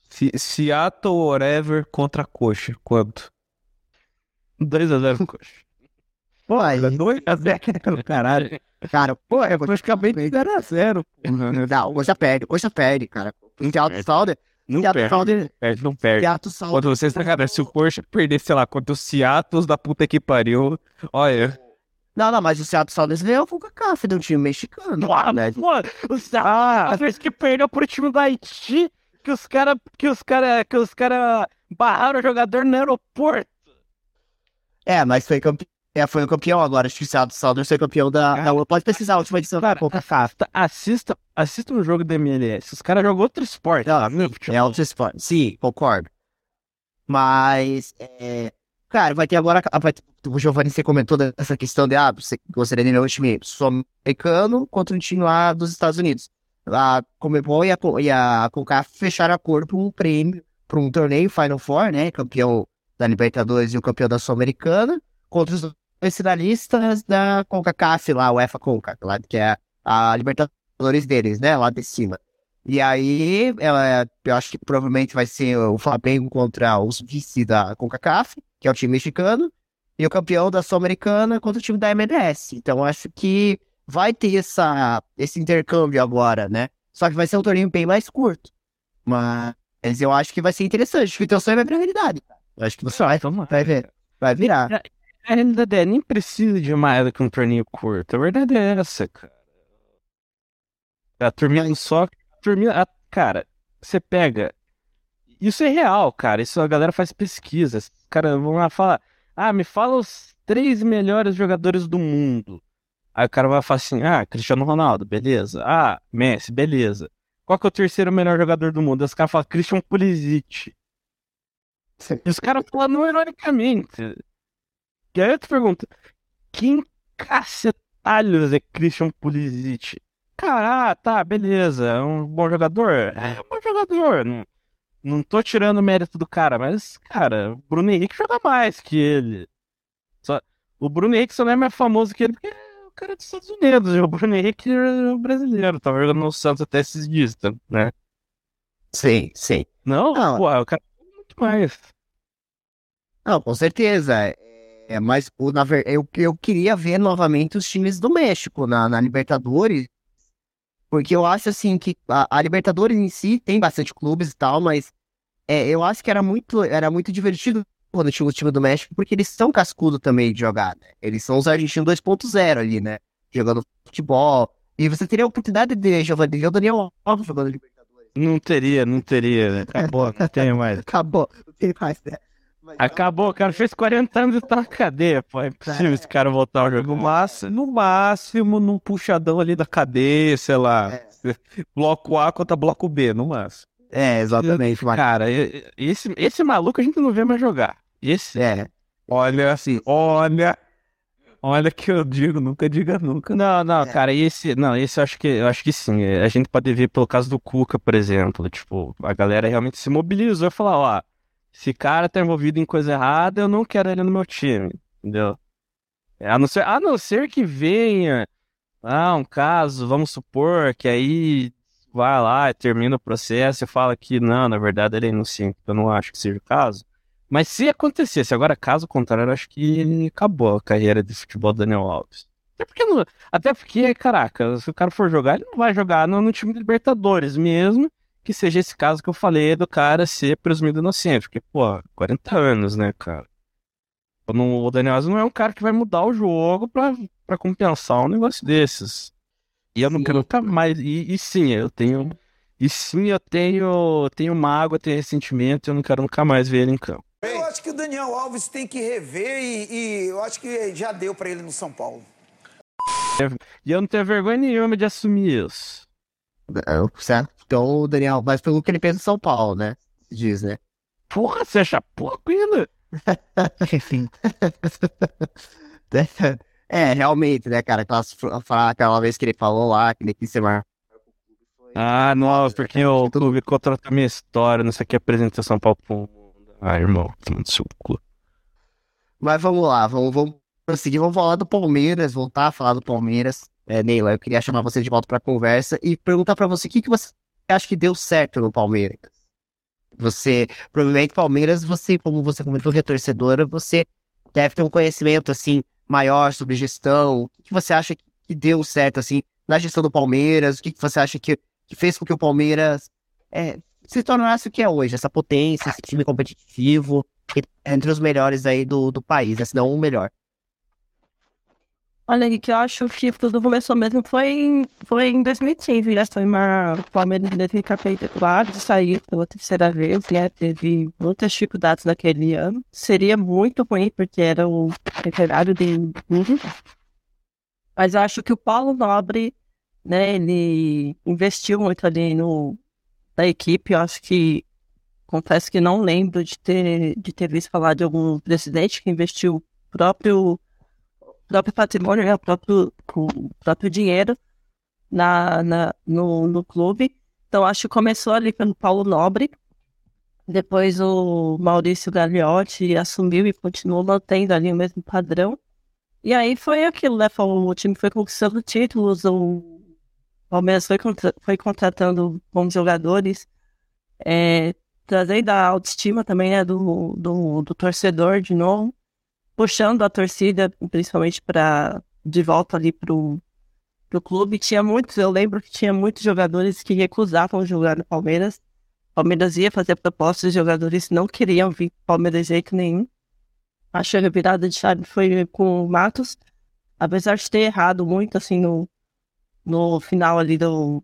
Se, Seattle whatever contra a Coxa, quanto? 2x0 Coxa. Pô, aí. 2x0, caralho. Cara, pô, é praticamente 0x0. Não, Coxa perde, Coxa perde, cara. Em alto saldo, não perde, Salder, perde, não perde. Seattle Quando vocês, cara, se o Porsche perder, sei lá, contra o Seattle da puta que pariu, olha... Não, não, mas o Seattle Sounders ganhou o CAF do time mexicano. Ah, né? Mano, o Seattle ah. vez que perdeu pro time do Haiti, que os caras que os cara, que os cara barraram o jogador no aeroporto. É, mas foi campeão. É, foi o campeão agora. Acho que o Sounders foi campeão da. da pode pesquisar a última edição cara, da Assista, assista um jogo da MLS. Os caras jogam outro esporte. Não, é outro esporte. Sim, concordo. Mas. É, cara, vai ter agora. Vai, o Giovanni, você comentou dessa questão de. Ah, você gostaria de ver um time sul-americano contra um time lá dos Estados Unidos. A Comebol e a, e a CONCAF fecharam acordo por um prêmio, para um torneio Final Four, né? Campeão da Libertadores e o campeão da Sul-Americana, contra os dois finalistas da CONCACAF lá, o EFA CONCA, lá, que é a Libertadores deles, né? Lá de cima. E aí, ela, eu acho que provavelmente vai ser o Flamengo contra os vice da CONCACAF, que é o time mexicano, e o campeão da Sul-Americana contra o time da MLS. Então, acho que vai ter essa, esse intercâmbio agora, né? Só que vai ser um torneio bem mais curto. Mas eu acho que vai ser interessante. Acho que o teu sonho vai pra realidade. Eu acho que você vai, vai ver. Vai virar. A realidade é, nem precisa de mais do que um torneio curto. A verdade é essa, cara. A turminha só. A turminha, a, cara, você pega. Isso é real, cara. Isso a galera faz pesquisas. Os caras vão lá falar. Ah, me fala os três melhores jogadores do mundo. Aí o cara vai falar assim: ah, Cristiano Ronaldo, beleza. Ah, Messi, beleza. Qual que é o terceiro melhor jogador do mundo? Os caras falam Christian Pulisic. E os caras falam ironicamente. E aí eu te pergunto: quem cacetalhos é Christian Pulisic? Cara, ah, tá, beleza. É um bom jogador? É um bom jogador. Não, não tô tirando o mérito do cara, mas, cara, o Bruno Henrique joga mais que ele. Só, o Bruno Henrique só não é mais famoso que ele porque cara dos Estados Unidos. O Bruno Henrique é brasileiro. Tava jogando no Santos até esses dias, tá, né? Sim, sim. Não, não pô, o cara é muito mais. Não, com certeza. É, mas o, na, eu, eu queria ver novamente os times do México na, na Libertadores. Porque eu acho assim que a, a, Libertadores em si tem bastante clubes e tal, mas é, eu acho que era muito, era muito divertido quando tinha o time do México, porque eles são cascudo também de jogar, né? Eles são os argentinos 2.0 ali, né? Jogando futebol. E você teria a oportunidade de Giovanni, o Daniel Alves jogando Libertadores. Não teria, não teria, né? Acabou, não tem mais. Acabou, não tem mais, né? Mas, Acabou, o cara fez 40 anos e tá na cadeia, pô. É impossível é, esse cara voltar ao jogo. No máximo, no máximo, num puxadão ali da cadeia, sei lá. É. Bloco A contra bloco B, no máximo. É, exatamente. Cara, esse, esse maluco a gente não vê mais jogar. Esse? É. Olha, assim, olha. Olha que eu digo, nunca diga nunca. Não, não, é. cara, esse. Não, esse eu acho que eu acho que sim. A gente pode ver pelo caso do Cuca, por exemplo. Tipo, a galera realmente se mobilizou e falou, ó, esse cara tá envolvido em coisa errada, eu não quero ele no meu time. Entendeu? A não ser, a não ser que venha. Ah, um caso, vamos supor que aí vai lá, termina o processo e fala que não, na verdade ele é inocente. Eu não acho que seja o caso. Mas se acontecesse, agora caso contrário, acho que acabou a carreira de futebol do Daniel Alves. Até porque, até porque, caraca, se o cara for jogar, ele não vai jogar no, no time de Libertadores mesmo, que seja esse caso que eu falei do cara ser presumido inocente. Porque, pô, 40 anos, né, cara? O Daniel Alves não é um cara que vai mudar o jogo pra, pra compensar um negócio desses. E eu não quero nunca mais. E, e sim, eu tenho. E sim, eu tenho, tenho mágoa, tenho ressentimento, eu não quero nunca mais ver ele em campo. Eu acho que o Daniel Alves tem que rever e, e eu acho que já deu para ele no São Paulo. E eu não tenho vergonha nenhuma de assumir isso. É, certo? Então o Daniel, mas pelo que ele pensa em São Paulo, né? Diz, né? Porra, você acha pouco ainda? Enfim. é, realmente, né, cara? Aquela, aquela vez que ele falou lá, que ele quis ser mais ah, não, porque o clube contratou minha história, não sei o que, apresentação Paulo ah, irmão, tomando seu cu. Mas vamos lá, vamos, vamos prosseguir, vamos falar do Palmeiras, voltar a falar do Palmeiras. É, Neila, eu queria chamar você de volta para conversa e perguntar para você o que, que você acha que deu certo no Palmeiras. Você, provavelmente, Palmeiras, você, como você comentou que é torcedora, você deve ter um conhecimento, assim, maior sobre gestão. O que, você acha que deu certo, assim, na gestão do Palmeiras? O que, você acha que, que fez com que o Palmeiras é, se tornasse o que é hoje, essa potência, esse time competitivo, entre os melhores aí do, do país, né? se não o melhor. Olha, que eu acho que tudo começou mesmo foi, foi em 2015, né? Foi uma Palmeiras de sair pela terceira vez, né? Teve muitas dificuldades naquele ano. Seria muito ruim, porque era o referário de tudo. Mas eu acho que o Paulo Nobre, né, ele investiu muito ali no da equipe. Eu acho que confesso que não lembro de ter, de ter visto falar de algum presidente que investiu próprio próprio patrimônio, né, o próprio, o próprio dinheiro na, na, no, no clube. Então, acho que começou ali pelo Paulo Nobre, depois o Maurício Gagliotti assumiu e continuou mantendo ali o mesmo padrão. E aí foi aquilo, né? O time foi conquistando títulos, o Palmeiras foi, contra foi contratando bons jogadores, é, trazendo a autoestima também né, do, do, do torcedor de novo puxando a torcida, principalmente para de volta ali pro, pro clube. Tinha muitos, eu lembro que tinha muitos jogadores que recusavam jogar no Palmeiras. Palmeiras ia fazer propostas, os jogadores não queriam vir Palmeiras de jeito nenhum. Acho que a virada de chave foi com o Matos, apesar de ter errado muito assim no, no final ali do,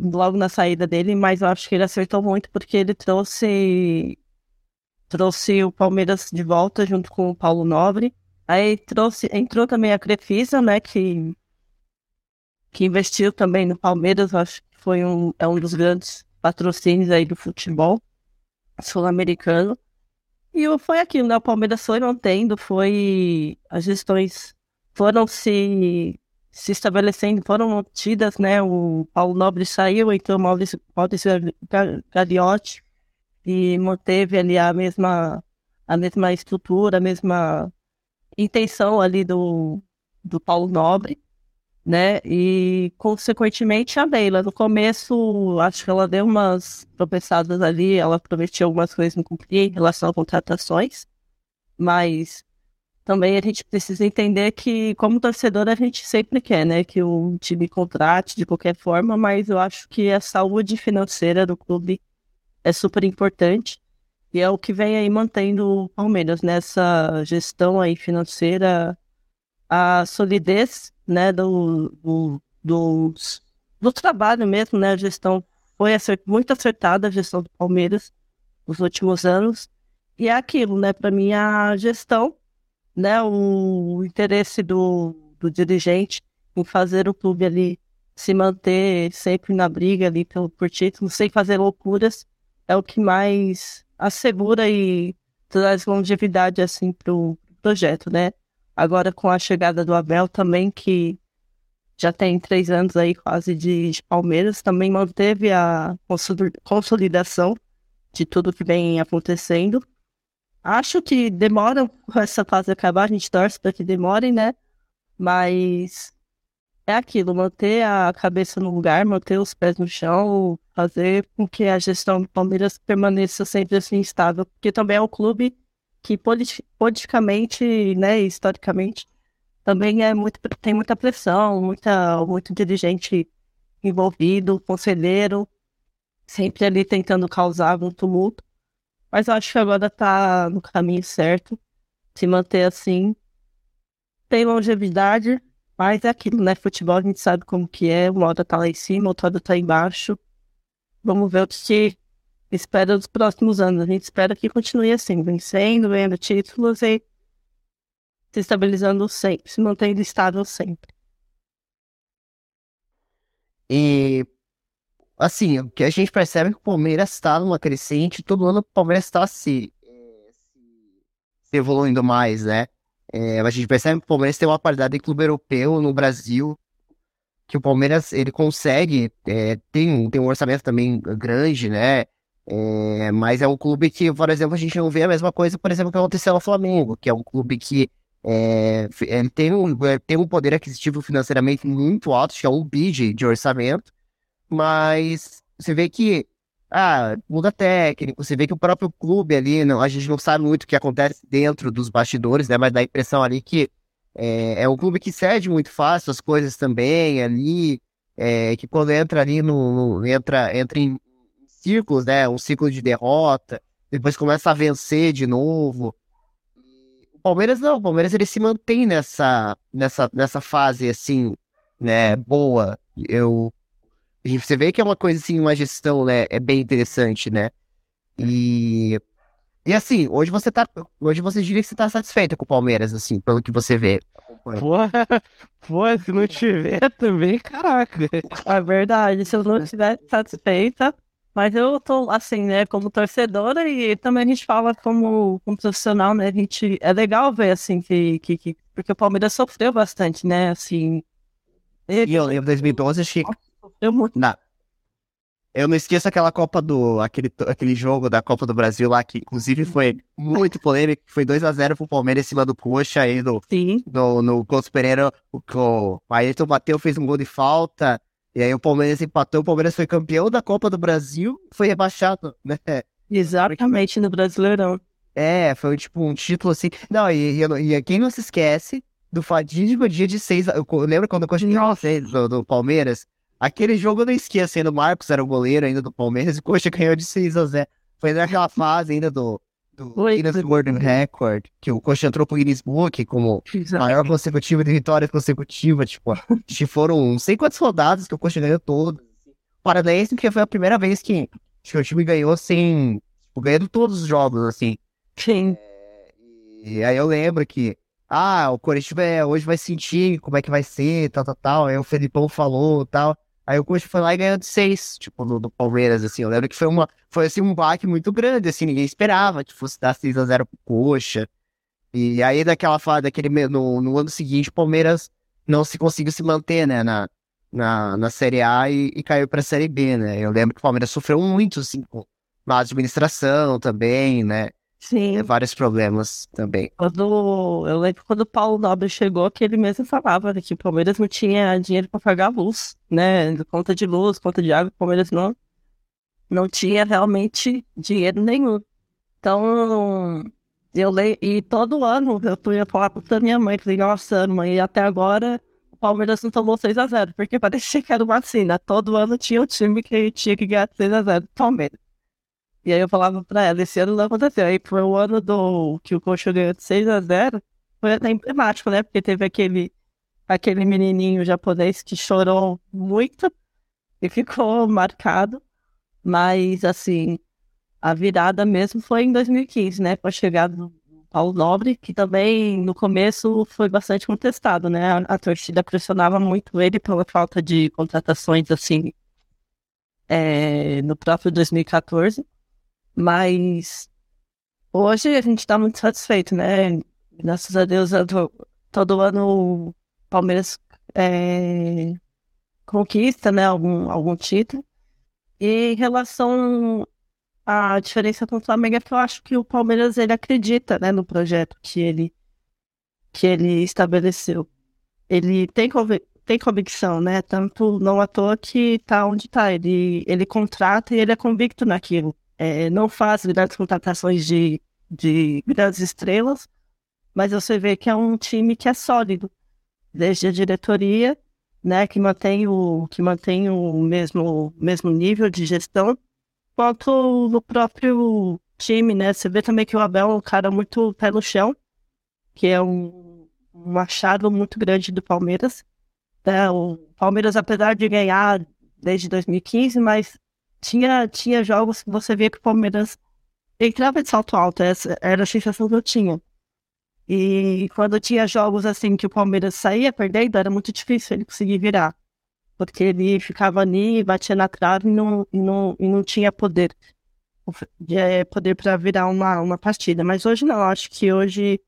logo na saída dele, mas eu acho que ele acertou muito porque ele trouxe trouxe o Palmeiras de volta junto com o Paulo Nobre. Aí trouxe, entrou também a Crefisa, né, que, que investiu também no Palmeiras, acho que foi um, é um dos grandes patrocínios aí do futebol sul-americano. E foi aquilo, né, o Palmeiras foi mantendo, foi, as gestões foram se, se estabelecendo, foram mantidas, né, o Paulo Nobre saiu, então o Maurício, Maurício Gagliotti e manteve ali a mesma, a mesma estrutura, a mesma intenção ali do, do Paulo Nobre, né? E, consequentemente, a Leila. No começo, acho que ela deu umas tropeçadas ali, ela prometia algumas coisas não cumpria em relação a contratações, mas também a gente precisa entender que, como torcedor, a gente sempre quer, né? Que o time contrate de qualquer forma, mas eu acho que a saúde financeira do clube é super importante e é o que vem aí mantendo o Palmeiras nessa gestão aí financeira, a solidez, né, do, do, do, do trabalho mesmo, né, a gestão foi acert, muito acertada, a gestão do Palmeiras nos últimos anos, e é aquilo, né, para mim a gestão, né, o, interesse do, do dirigente em fazer o clube ali se manter sempre na briga ali pelo, por título, sem fazer loucuras, é o que mais assegura e traz longevidade assim pro projeto, né? Agora com a chegada do Abel também, que já tem três anos aí quase de, de Palmeiras, também manteve a consolidação de tudo que vem acontecendo. Acho que demora essa fase acabar, a gente torce para que demore, né? Mas é aquilo, manter a cabeça no lugar, manter os pés no chão, fazer com que a gestão do Palmeiras permaneça sempre assim estável, porque também é um clube que politicamente, né, historicamente, também é muito, tem muita pressão, muita, muito dirigente envolvido, conselheiro, sempre ali tentando causar um tumulto. Mas eu acho que agora está no caminho certo, se manter assim, tem longevidade, mas é aquilo, né? Futebol a gente sabe como que é, uma hora tá lá em cima, outra hora tá embaixo. Vamos ver o que espera dos próximos anos. A gente espera que continue assim, vencendo, ganhando títulos e se estabilizando sempre, se mantendo estável sempre. E assim, o que a gente percebe é que o Palmeiras está numa crescente, todo ano o Palmeiras está se, eh, se evoluindo mais, né? É, a gente percebe que o Palmeiras tem uma qualidade de clube europeu no Brasil, que o Palmeiras ele consegue, é, tem, tem um orçamento também grande, né? É, mas é um clube que, por exemplo, a gente não vê a mesma coisa, por exemplo, que aconteceu no Flamengo, que é um clube que é, ele tem um, é, tem um poder aquisitivo financeiramente muito alto, que é um bid de orçamento, mas você vê que ah, muda técnico, você vê que o próprio clube ali, não, a gente não sabe muito o que acontece dentro dos bastidores, né? Mas dá a impressão ali que é, é um clube que cede muito fácil as coisas também ali, é, que quando entra ali no, no, entra, entra em círculos, né? Um ciclo de derrota, depois começa a vencer de novo. O Palmeiras não, o Palmeiras ele se mantém nessa, nessa, nessa fase assim, né, boa. Eu, você vê que é uma coisa assim, uma gestão, né, é bem interessante, né? E e assim, hoje você tá, hoje você diria que você tá satisfeito com o Palmeiras, assim, pelo que você vê. Pô, pô, se não tiver também, caraca. É verdade, se eu não estiver satisfeita, mas eu tô, assim, né, como torcedora e também a gente fala como, como profissional, né, a gente, é legal ver, assim, que, que, que porque o Palmeiras sofreu bastante, né, assim. E eu lembro 2012, achei Sofreu muito. Na... Eu não esqueço aquela Copa do. Aquele, aquele jogo da Copa do Brasil lá, que inclusive foi muito polêmico, foi 2x0 pro Palmeiras em cima do Coxa aí no, Sim. no, no Coutos Pereira. O, o Ayrton bateu, fez um gol de falta. E aí o Palmeiras empatou, o Palmeiras foi campeão da Copa do Brasil, foi rebaixado, né? Exatamente no Brasileirão. É, foi tipo um título assim. Não, e, e, e quem não se esquece do fatídico dia de 6 Eu, eu lembro quando eu continuei do, do Palmeiras. Aquele jogo eu não esqueço ainda. O Marcos era o goleiro ainda do Palmeiras e o Coxa ganhou de 6 a 0 Foi naquela fase ainda do, do Guinness. World Record, que o Coxa entrou pro Guinness Book como maior consecutiva de vitórias consecutivas. Tipo, acho que foram não sei quantas rodadas que o Coxa ganhou todas. O Paranaense, porque foi a primeira vez que, que o time ganhou sem. Tipo, ganhando todos os jogos, assim. Sim. E aí eu lembro que, ah, o Corinthians é, hoje vai sentir como é que vai ser, tal, tal, tal. Aí o Felipão falou, tal. Aí o Corinthians foi lá e ganhou de seis, tipo, do Palmeiras, assim. Eu lembro que foi uma, foi assim, um baque muito grande, assim, ninguém esperava que fosse dar 6 a 0 pro Coxa. E aí daquela fase, daquele, no, no ano seguinte, o Palmeiras não se conseguiu se manter, né, na, na, na Série A e, e caiu pra Série B, né. Eu lembro que o Palmeiras sofreu muito, assim, com má administração também, né. Sim. É, vários problemas também. Quando, eu lembro quando o Paulo Nobre chegou, que ele mesmo falava que o Palmeiras não tinha dinheiro para pagar a luz, né? Conta de luz, conta de água, o Palmeiras não, não tinha realmente dinheiro nenhum. Então, eu leio, e todo ano eu ia falar pra minha mãe, falei, nossa, mãe, e até agora o Palmeiras não tomou 6 a 0 porque parecia que era uma vacina. Todo ano tinha um time que tinha que ganhar 6 a 0 do Palmeiras. E aí eu falava pra ela, esse ano não aconteceu. Aí foi o ano do que o Coxa ganhou de 6 a 0 foi até emblemático, né? Porque teve aquele, aquele menininho japonês que chorou muito e ficou marcado. Mas, assim, a virada mesmo foi em 2015, né? Com a chegada do Paulo Nobre, que também no começo foi bastante contestado, né? A, a torcida pressionava muito ele pela falta de contratações, assim, é, no próprio 2014. Mas hoje a gente tá muito satisfeito, né? Graças a Deus, eu tô- todo ano o Palmeiras é, conquista, né, algum, algum título. E em relação à diferença com o Flamengo é que eu acho que o Palmeiras ele acredita, né, no projeto que ele que ele estabeleceu. Ele tem convi- tem convicção, né? Tanto não à toa que tá onde tá. Ele ele contrata e ele é convicto naquilo é, não faz grandes contratações de, de grandes estrelas, mas você vê que é um time que é sólido, desde a diretoria, né, que mantém o, que mantém o mesmo, mesmo nível de gestão, quanto no próprio time, né, você vê também que o Abel é um cara muito pé no chão, que é um, um achado muito grande do Palmeiras, né, o Palmeiras, apesar de ganhar desde 2015, mas tinha, tinha jogos que você via que o Palmeiras entrava de salto alto, essa era a sensação que eu tinha. E quando tinha jogos assim que o Palmeiras saía perdendo, era muito difícil ele conseguir virar. Porque ele ficava ali, batia na trave e não, não, e não tinha poder. De, eh, poder para virar uma, uma partida. Mas hoje não, acho que hoje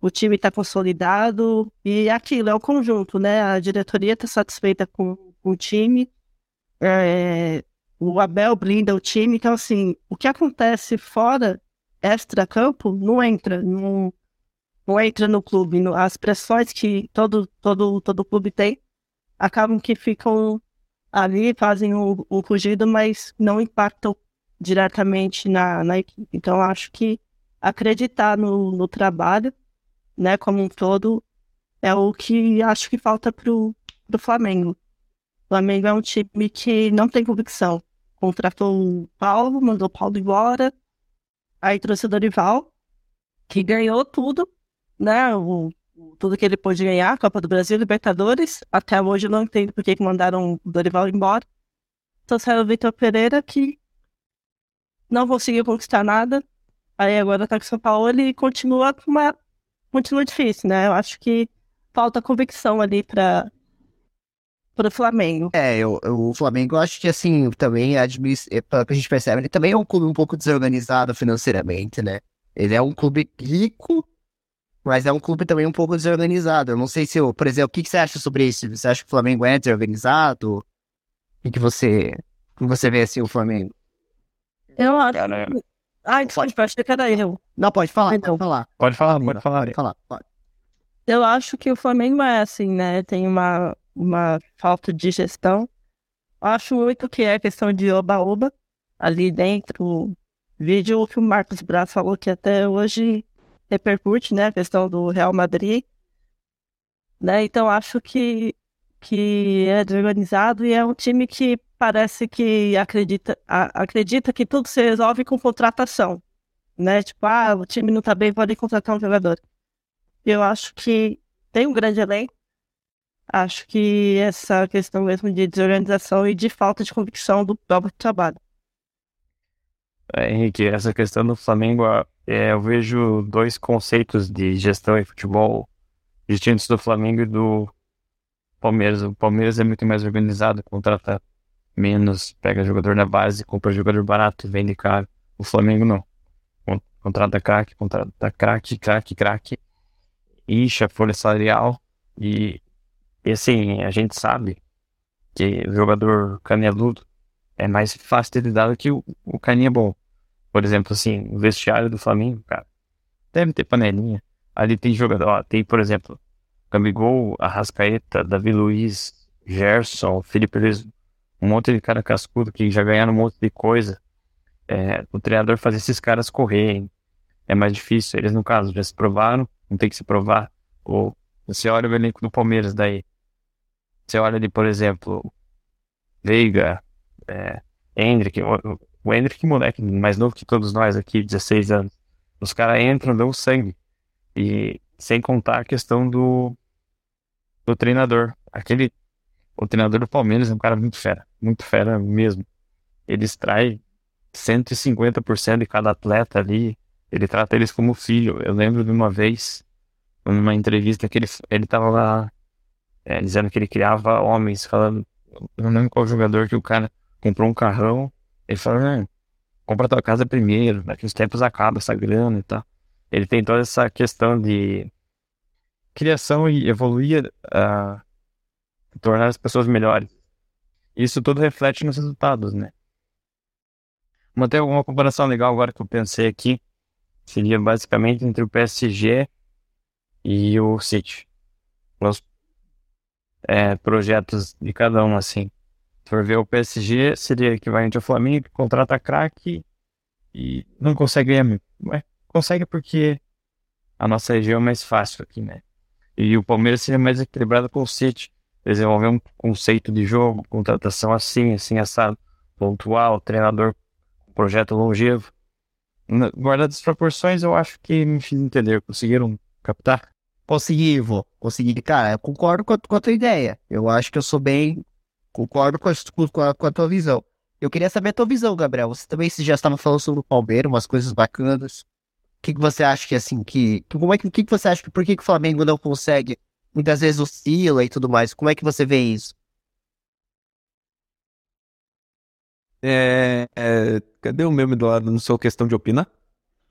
o time está consolidado e é aquilo, é o conjunto, né? A diretoria está satisfeita com, com o time. É, o Abel blinda o time, então assim, o que acontece fora, extra-campo, não entra, não, não entra no clube. No- as pressões que todo, todo, todo clube tem acabam que ficam ali, fazem o, o rugido, mas não impactam diretamente na, na equipe. Então, acho que acreditar no, no trabalho, né, como um todo, é o que acho que falta pro, pro Flamengo. O Flamengo é um time que não tem convicção. Contratou o Paulo, mandou o Paulo embora. Aí trouxe o Dorival, que ganhou tudo, né, o, tudo que ele pôde ganhar, Copa do Brasil, Libertadores. Até hoje eu não entendo por que mandaram o Dorival embora. Trouxeram o Vitor Pereira, que não conseguiu conquistar nada. Aí agora tá com o São Paulo e continua uma. Continua difícil, né? Eu acho que falta convicção ali para o Flamengo. É, eu, eu, o Flamengo, eu acho que assim, também, administ... É, pelo que a gente percebe, ele também é um clube um pouco desorganizado financeiramente, né? Ele é um clube rico, mas é um clube também um pouco desorganizado. Eu não sei se, eu, por exemplo, o que, que você acha sobre isso? Você acha que o Flamengo é desorganizado? O que, que você, como você vê assim o Flamengo? Eu acho. Ai, pode, pode, que era eu. Não, pode falar, então. pode falar. Pode falar, pode falar. Pode falar, pode. Eu acho que o Flamengo é assim, né? Tem uma, uma falta de gestão. Acho muito que é questão de oba-oba ali dentro. Vídeo que o Marcos Braz falou que até hoje repercute, né? A questão do Real Madrid. Né? Então acho que, que é desorganizado e é um time que parece que acredita, a, acredita que tudo se resolve com contratação. Né? Tipo, ah, o time não tá bem, pode contratar um jogador. Eu acho que tem um grande elenco. Acho que essa questão mesmo de desorganização e de falta de convicção do próprio trabalho. É, Henrique, essa questão do Flamengo, é, eu vejo dois conceitos de gestão e futebol distintos do Flamengo e do Palmeiras. O Palmeiras é muito mais organizado, contrata menos, pega jogador na base, compra jogador barato, vende caro. O Flamengo não. Contrata craque, contrata craque, craque, craque incha a folha salarial e, e assim, a gente sabe que o jogador caneludo é mais fácil de lidar do que o, o caninha bom. Por exemplo, assim, o vestiário do Flamengo, cara, deve ter panelinha. Ali tem jogador, ó, tem, por exemplo, Gambigol, Arrascaeta, Davi Luiz, Gerson, Felipe Luiz, um monte de cara cascudo que já ganharam um monte de coisa. É, o treinador fazer esses caras correrem é mais difícil. Eles, no caso, já se provaram, não tem que se provar. Ou você olha o elenco do Palmeiras daí. Você olha ali, por exemplo, Veiga, é, Hendrick, o, o Hendrick, moleque mais novo que todos nós aqui, 16 anos. Os caras entram, dão sangue. E sem contar a questão do, do treinador. Aquele, o treinador do Palmeiras é um cara muito fera, muito fera mesmo. Ele extrai 150% de cada atleta ali. Ele trata eles como filho. Eu lembro de uma vez, numa entrevista, que ele, ele tava lá é, dizendo que ele criava homens, falando. Eu não lembro qual jogador que o cara comprou um carrão. Ele falou, ah, compra tua casa primeiro, daqui uns tempos acaba essa grana e tal. Ele tem toda essa questão de criação e evoluir, uh, tornar as pessoas melhores. Isso tudo reflete nos resultados, né? Manter alguma comparação legal agora que eu pensei aqui seria basicamente entre o PSG e o City. Os é, projetos de cada um, assim. Se for ver o PSG, seria equivalente ao Flamengo, que contrata craque e não consegue ganhar. Ué, consegue porque a nossa região é mais fácil aqui, né? E o Palmeiras seria mais equilibrado com o City. Desenvolver um conceito de jogo, contratação assim, assim, assado, pontual, treinador, projeto longevo guardadas as proporções, eu acho que me fiz entender. Conseguiram captar? Consegui, vou. Consegui. Cara, eu concordo com a, com a, tua ideia. Eu acho que eu sou bem. Concordo com a, com a, com a tua visão. Eu queria saber a tua visão, Gabriel. Você também já estava falando sobre o Palmeiras, umas coisas bacanas. O que, que você acha que, assim, que. Como é que, que, que você acha que. Por que, que o Flamengo não consegue? Muitas vezes oscila e tudo mais. Como é que você vê isso? É, é, cadê o meme do lado? Não sou questão de opinar?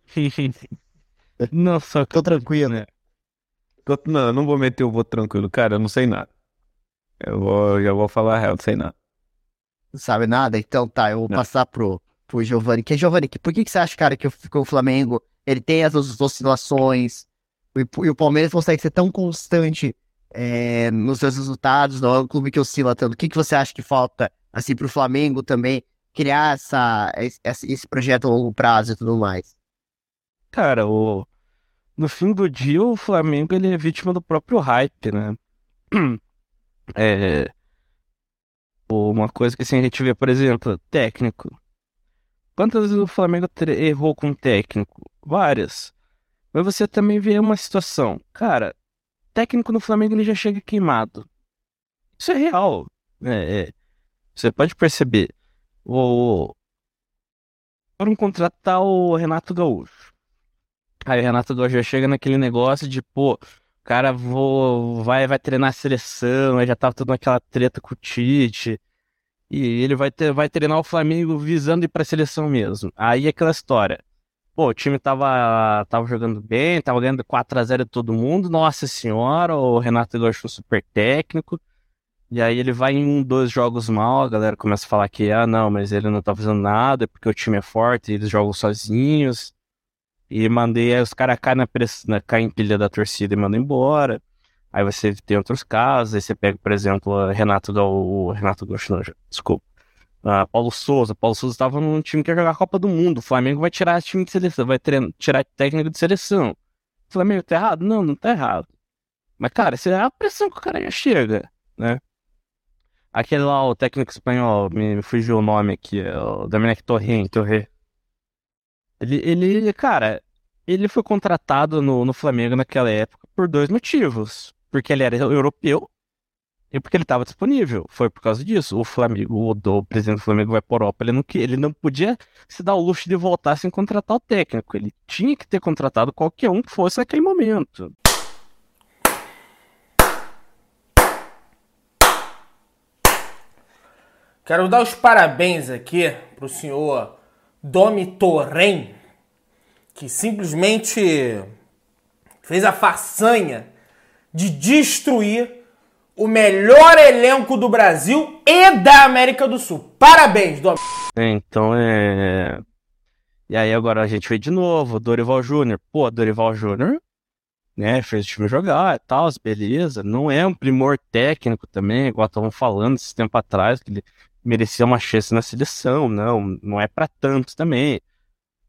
não, só tô tranquilo. Né? Não, não vou meter o vou tranquilo, cara, eu não sei nada. Eu vou, já vou falar a real, não sei nada. Não sabe nada? Então tá, eu vou não. passar pro, pro Giovanni. Que Giovanni, por que, que você acha, cara, que o, que o Flamengo ele tem as oscilações e, e, o Palmeiras consegue ser tão constante é, nos seus resultados, não é um clube que oscila tanto. O que, que você acha que falta assim pro Flamengo também criar essa, esse, esse projeto a longo prazo e tudo mais? Cara, o... no fim do dia, o Flamengo ele é vítima do próprio hype, né? É... Uma coisa que assim, a gente vê, por exemplo, técnico. Quantas vezes o Flamengo errou com técnico? Várias. Mas você também vê uma situação. Cara, técnico no Flamengo ele já chega queimado. Isso é real. É, é. Você pode perceber. O... Foram contratar o Renato Gaúcho. Aí o Renato Gaúcho chega naquele negócio de, pô, o cara vou, vai, vai treinar a seleção, aí já tava toda aquela treta com o Tite. E ele vai, ter, vai treinar o Flamengo visando ir pra seleção mesmo. Aí aquela história. Pô, o time tava, tava jogando bem, tava ganhando 4x0 de todo mundo. Nossa senhora, o Renato Gaúcho super técnico. E aí ele vai em um, dois jogos mal, a galera começa a falar que, ah, não, mas ele não tá fazendo nada, porque o time é forte, eles jogam sozinhos. E mandei, os caras caem na, na caem em pilha da torcida e mandam embora. Aí você tem outros casos, aí você pega, por exemplo, Renato, o Renato não, desculpa. Uh, Paulo Souza. Paulo Souza estava num time que ia jogar a Copa do Mundo. O Flamengo vai tirar time de seleção, vai treinar, tirar técnico de seleção. O Flamengo tá errado? Não, não tá errado. Mas, cara, essa é a pressão que o cara já chega, né? Aquele lá, o técnico espanhol, me, fugiu o nome aqui, é o Dominic Torre, Torre. Ele, ele, cara, ele foi contratado no, no Flamengo naquela época por dois motivos. Porque ele era europeu e porque ele estava disponível. Foi por causa disso. O Flamengo, o, o presidente do Flamengo vai para Europa, ele não, ele não podia se dar o luxo de voltar sem contratar o técnico. Ele tinha que ter contratado qualquer um que fosse naquele momento. Quero dar os parabéns aqui pro senhor Domi Torren, que simplesmente fez a façanha de destruir o melhor elenco do Brasil e da América do Sul. Parabéns, Dom. Então é. E aí agora a gente vê de novo, Dorival Júnior. Pô, Dorival Júnior, né, fez o time jogar e tal, beleza. Não é um primor técnico também, igual estavam falando esse tempo atrás, que ele merecia uma chance na seleção. Não, não é para tanto também.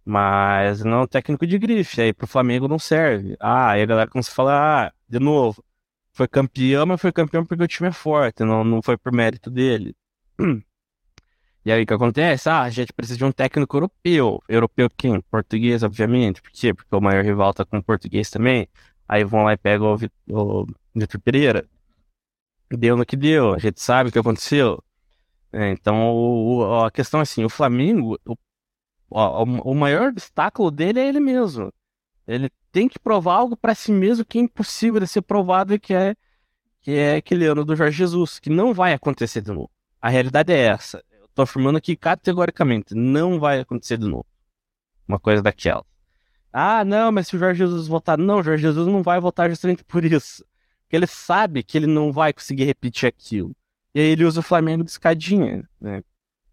Mas não é um técnico de grife, aí pro Flamengo não serve. Ah, aí a galera começa a falar, ah, de novo, foi campeão, mas foi campeão porque o time é forte, não, não foi por mérito dele. E aí o que acontece? Ah, a gente precisa de um técnico europeu. Europeu quem? Português, obviamente. Por quê? Porque o maior rival tá com o português também. Aí vão lá e pegam o, o Vitor Pereira. Deu no que deu, a gente sabe o que aconteceu. É, então o, a questão é assim, o Flamengo, o, o, o maior obstáculo dele é ele mesmo. Ele tem que provar algo para si mesmo que é impossível de ser provado e que é que é aquele ano do Jorge Jesus, que não vai acontecer de novo. A realidade é essa. Eu tô afirmando aqui categoricamente, não vai acontecer de novo. Uma coisa daquela. Ah, não, mas se o Jorge Jesus voltar, não, o Jorge Jesus não vai voltar justamente por isso. Porque ele sabe que ele não vai conseguir repetir aquilo. E aí ele usa o Flamengo de escadinha, né?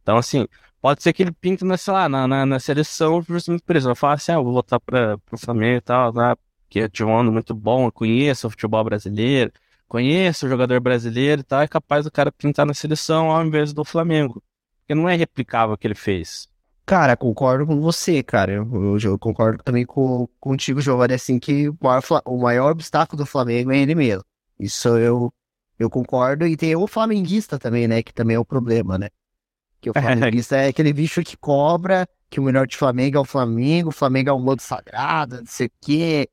Então, assim, Pode ser que ele pinte, na, sei lá, na, na, na seleção justamente por isso. Vai falar assim, ah, vou voltar para o Flamengo e tal, né? Porque eu tive um ano muito bom, eu conheço o futebol brasileiro, conheço o jogador brasileiro e tal, é capaz do cara pintar na seleção ao invés do Flamengo. Porque não é replicável o que ele fez. Cara, concordo com você, cara. Eu, eu concordo também com, contigo, Giovanni, assim, que o maior, o maior obstáculo do Flamengo é ele mesmo. Isso eu, eu concordo. E tem o flamenguista também, né? Que também é o problema, né? Que o flamenguista é aquele bicho que cobra que o melhor de Flamengo é o Flamengo, o Flamengo é o modo sagrado, não sei o quê.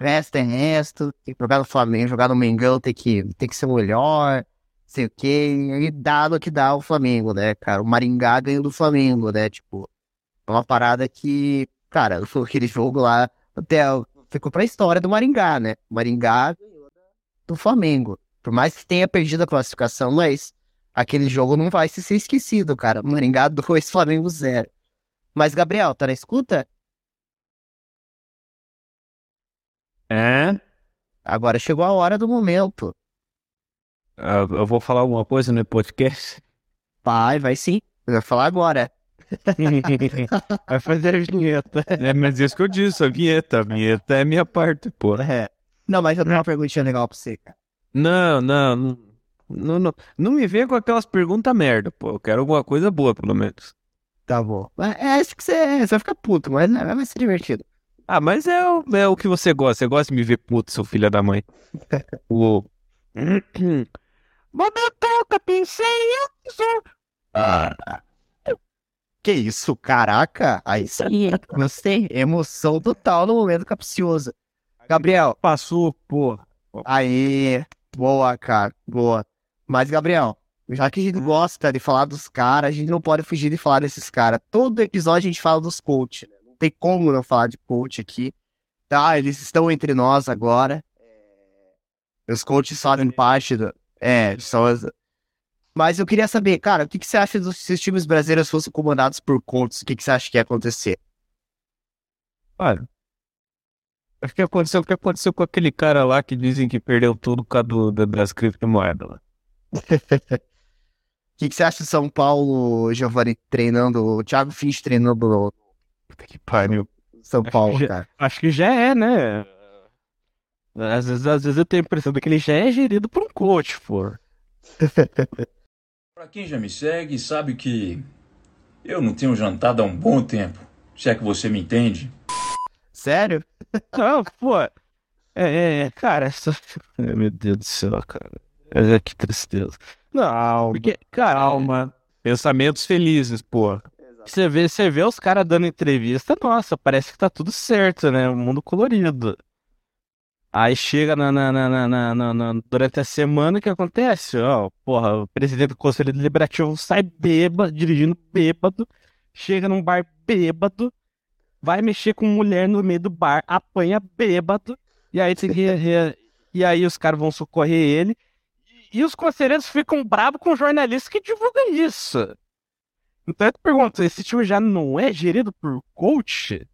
Resto é resto. Tem que jogar no Flamengo, jogar no Mengão tem que, tem que ser o melhor, não sei o quê. E dá no que dá o Flamengo, né, cara? O Maringá ganhou do Flamengo, né? Tipo, é uma parada que, cara, aquele jogo lá, até ficou pra história do Maringá, né? O Maringá ganhou do Flamengo. Por mais que tenha perdido a classificação, mas aquele jogo não vai se ser esquecido, cara. Maringá 2, Flamengo 0. Mas, Gabriel, tá na escuta? É? Agora chegou a hora do momento. Uh, eu vou falar alguma coisa no podcast? Vai, vai sim. Eu vou falar agora. vai fazer a vinheta. É, mas isso que eu disse, a vinheta. A vinheta é minha parte, pô. É. Não, mas eu tenho uma perguntinha legal pra você, cara. Não, não, não. Não, não, não me venha com aquelas perguntas merda, pô. Eu quero alguma coisa boa, pelo menos. Tá bom. É isso que você, você vai ficar puto, mas né, vai ser divertido. Ah, mas é, o, é o que você gosta. Você gosta de me ver puto, seu filho da mãe. o... Momento que pensei isso. Ah. Que isso, caraca. Aí sim, gostei. Emoção total no momento capcioso. Gabriel, Passou, pô. aí, boa, cara, boa. Mas, Gabriel, já que a gente gosta de falar dos caras, a gente não pode fugir de falar desses caras. Todo episódio a gente fala dos coach, né? Não tem como não falar de coach aqui. Tá, eles estão entre nós agora. É, Os coaches fazem parte do. É, são as... Mas eu queria saber, cara, o que, que você acha dos, se os times brasileiros fossem comandados por coaches? O que, que você acha que ia acontecer? Olha, acho que aconteceu o que aconteceu com aquele cara lá que dizem que perdeu tudo por causa do- da- das criptomoedas lá. O que, que você acha do São Paulo, Giovanni, treinando, o Thiago Finch treinando o Puta que pariu. São Paulo, Já- cara? Acho que já é, né? Às vezes, às vezes eu tenho a impressão de que ele já é gerido por um coach, pô. Pra quem já me segue, sabe que eu não tenho jantado há um bom tempo. Se é que você me entende. Sério? Não, pô. É, é, é, cara, essa. Ai, Meu Deus do céu, cara. É, que tristeza. Não, porque, cara, Calma. Pensamentos felizes, pô. você vê, você vê os caras dando entrevista, nossa, parece que tá tudo certo, né? O mundo colorido. Aí chega na, na, na, na, na- na- na- durante a semana, o que acontece? Ó, porra, o presidente do Conselho Deliberativo sai bêbado, dirigindo bêbado, chega num bar bêbado, vai mexer com mulher no meio do bar, apanha bêbado, e aí tem que. e- aí os caras vão socorrer ele. E, e os conselheiros ficam bravos com o jornalista que divulga isso. Então eu te pergunto, esse time já não é gerido por coach?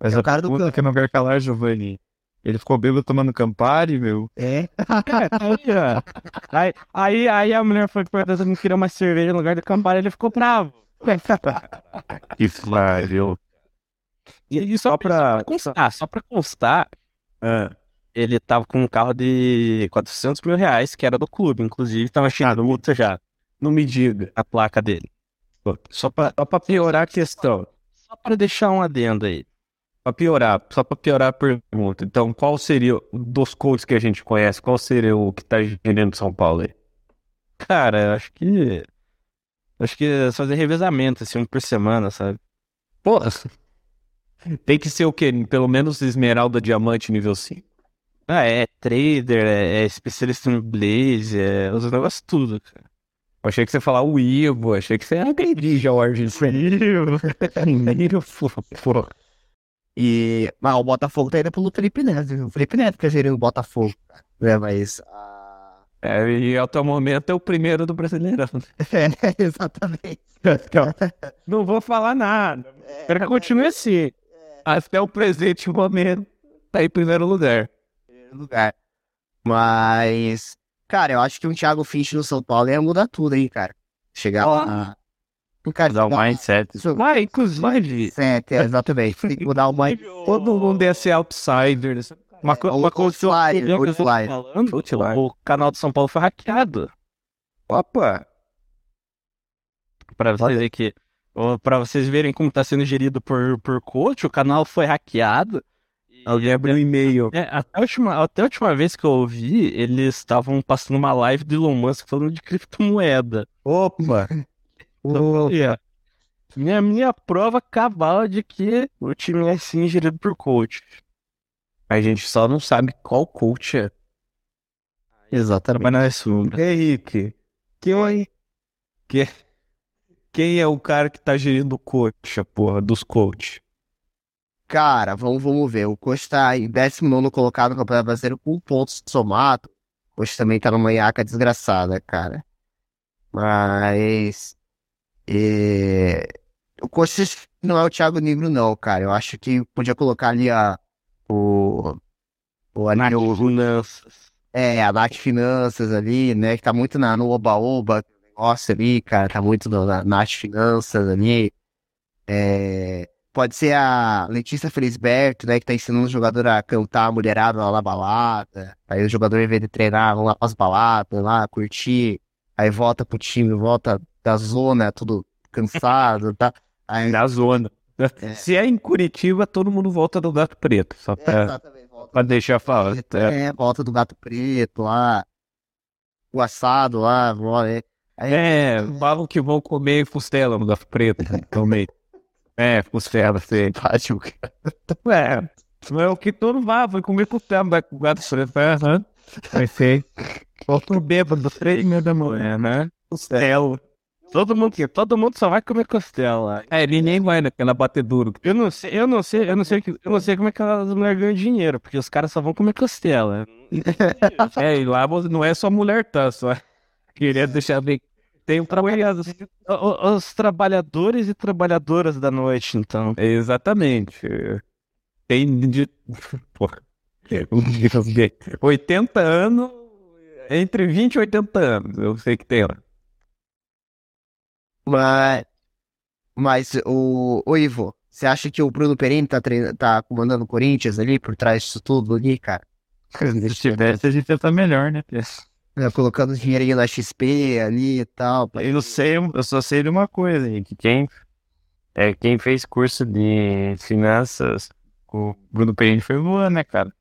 Mas É o cara do campo. que eu não quero calar, Giovanni. Ele ficou bêbado tomando Campari, meu. É. Cara, aí, aí, aí, a mulher foi perguntar se não queria uma cerveja no lugar do Campari, ele ficou bravo. Que pariu. E, e só, pra, constar, só pra constar, Ah, ele tava com um carro de 400 mil reais, que era do clube, inclusive tava cheio de multa já, não me diga. a placa dele. Só pra, só pra piorar a questão. Só pra deixar um adendo aí. Pra piorar, só pra piorar a pergunta. Então, qual seria, dos coaches que a gente conhece, qual seria o que tá gerando São Paulo aí? Cara, eu acho que. Acho que é fazer revezamento, assim, um por semana, sabe? Pô, tem que ser o quê? Pelo menos Esmeralda Diamante nível 5. Ah, é trader, é, é especialista em Blaze, é os negócios tudo, cara. Eu achei que você ia falar o Ivo, achei que você ia agredir já o argentino. E. Mas o Botafogo tá indo pelo Felipe Neto? O Felipe Neto que é gerindo o Botafogo. Né? Mas. ah, É, e até o momento é o primeiro do Brasileirão. É, exatamente. Não vou falar nada. Espero que continue assim. Até o presente momento tá em primeiro lugar. lugar. Mas, cara, eu acho que um Thiago Finch no São Paulo ia mudar tudo, hein, cara. Chegar lá. Cara, Dá um mindset. isso- Vai, inclusive, Certo, é, exatamente. Tem que mudar o mindset. todo mundo ia ser outsider. né? Uma, co- uma coisa que eu, tô falando, Outlier. o canal de São Paulo foi hackeado. Opa! Pra vocês verem que, ó, pra vocês verem como tá sendo gerido por, por coach, o canal foi hackeado. Alguém abriu um e-mail. É, até, a última, até a última vez que eu ouvi, eles estavam passando uma live do Elon Musk falando de criptomoeda. Opa! Então, é, minha, minha prova cabal de que o time é sim gerido por coach. A gente só não sabe qual coach é. Exatamente. Mas não é. Henrique, quem, que, quem é o cara que tá gerindo o coach, a porra, dos coach? Cara, vamos, vamos ver. O Coxa tá em 19 colocado no Campeonato Brasileiro com pontos somado. O Coxa também tá numa iaca desgraçada, cara. Mas. é, O Coxa não é o Thiago Negro, não, cara. Eu acho que podia colocar ali a. O. O ali, o- Finanças. É, a Nath Finanças ali, né? Que tá muito na, no Oba-Oba, negócio ali, cara. Tá muito no, na Nath Finanças ali. É, pode ser a Letícia Felisberto, né? Que tá ensinando o jogador a cantar a mulherada lá na balada. Aí o jogador, em vez de treinar, vão lá pras baladas, lá, curtir. Aí volta pro time, volta da zona, tudo cansado, tá? Aí, Na zona. É. Se é em Curitiba, todo mundo volta do Gato Preto. Só é, pra, pra deixar falar. É. É, volta do gato preto lá. O assado lá, é. É, falam que vão comer costela no Gato Preto também. É, costela, sei. Fácil. É, Não é o que todo vai, foi comer costela, vai com o gato frefé, né? Vai ser. Outro bêbado, três meia da manhã, né? Costela. Todo mundo, todo mundo só vai comer costela. É, ninguém vai naquela batedura. Eu não sei, eu não sei, eu não sei, eu não sei como é que as mulheres ganham dinheiro, porque os caras só vão comer costela. é, e lá não é só mulher, tá? Só queria deixar bem. Tem um trabalhador. Os, os trabalhadores e trabalhadoras da noite, então. Exatamente. Tem de. Porra. 80 anos. Entre 20 e 80 anos, eu sei que tem lá. Mas, mas o, o Ivo, você acha que o Bruno Perini tá, treina, tá comandando o Corinthians ali, por trás disso tudo ali, cara? Se tivesse, a gente ia estar melhor, né, é, Colocando dinheirinho na XP ali e tal. Eu não sei, eu só sei de uma coisa, que quem, é, quem fez curso de finanças com o Bruno Perini foi o né, cara?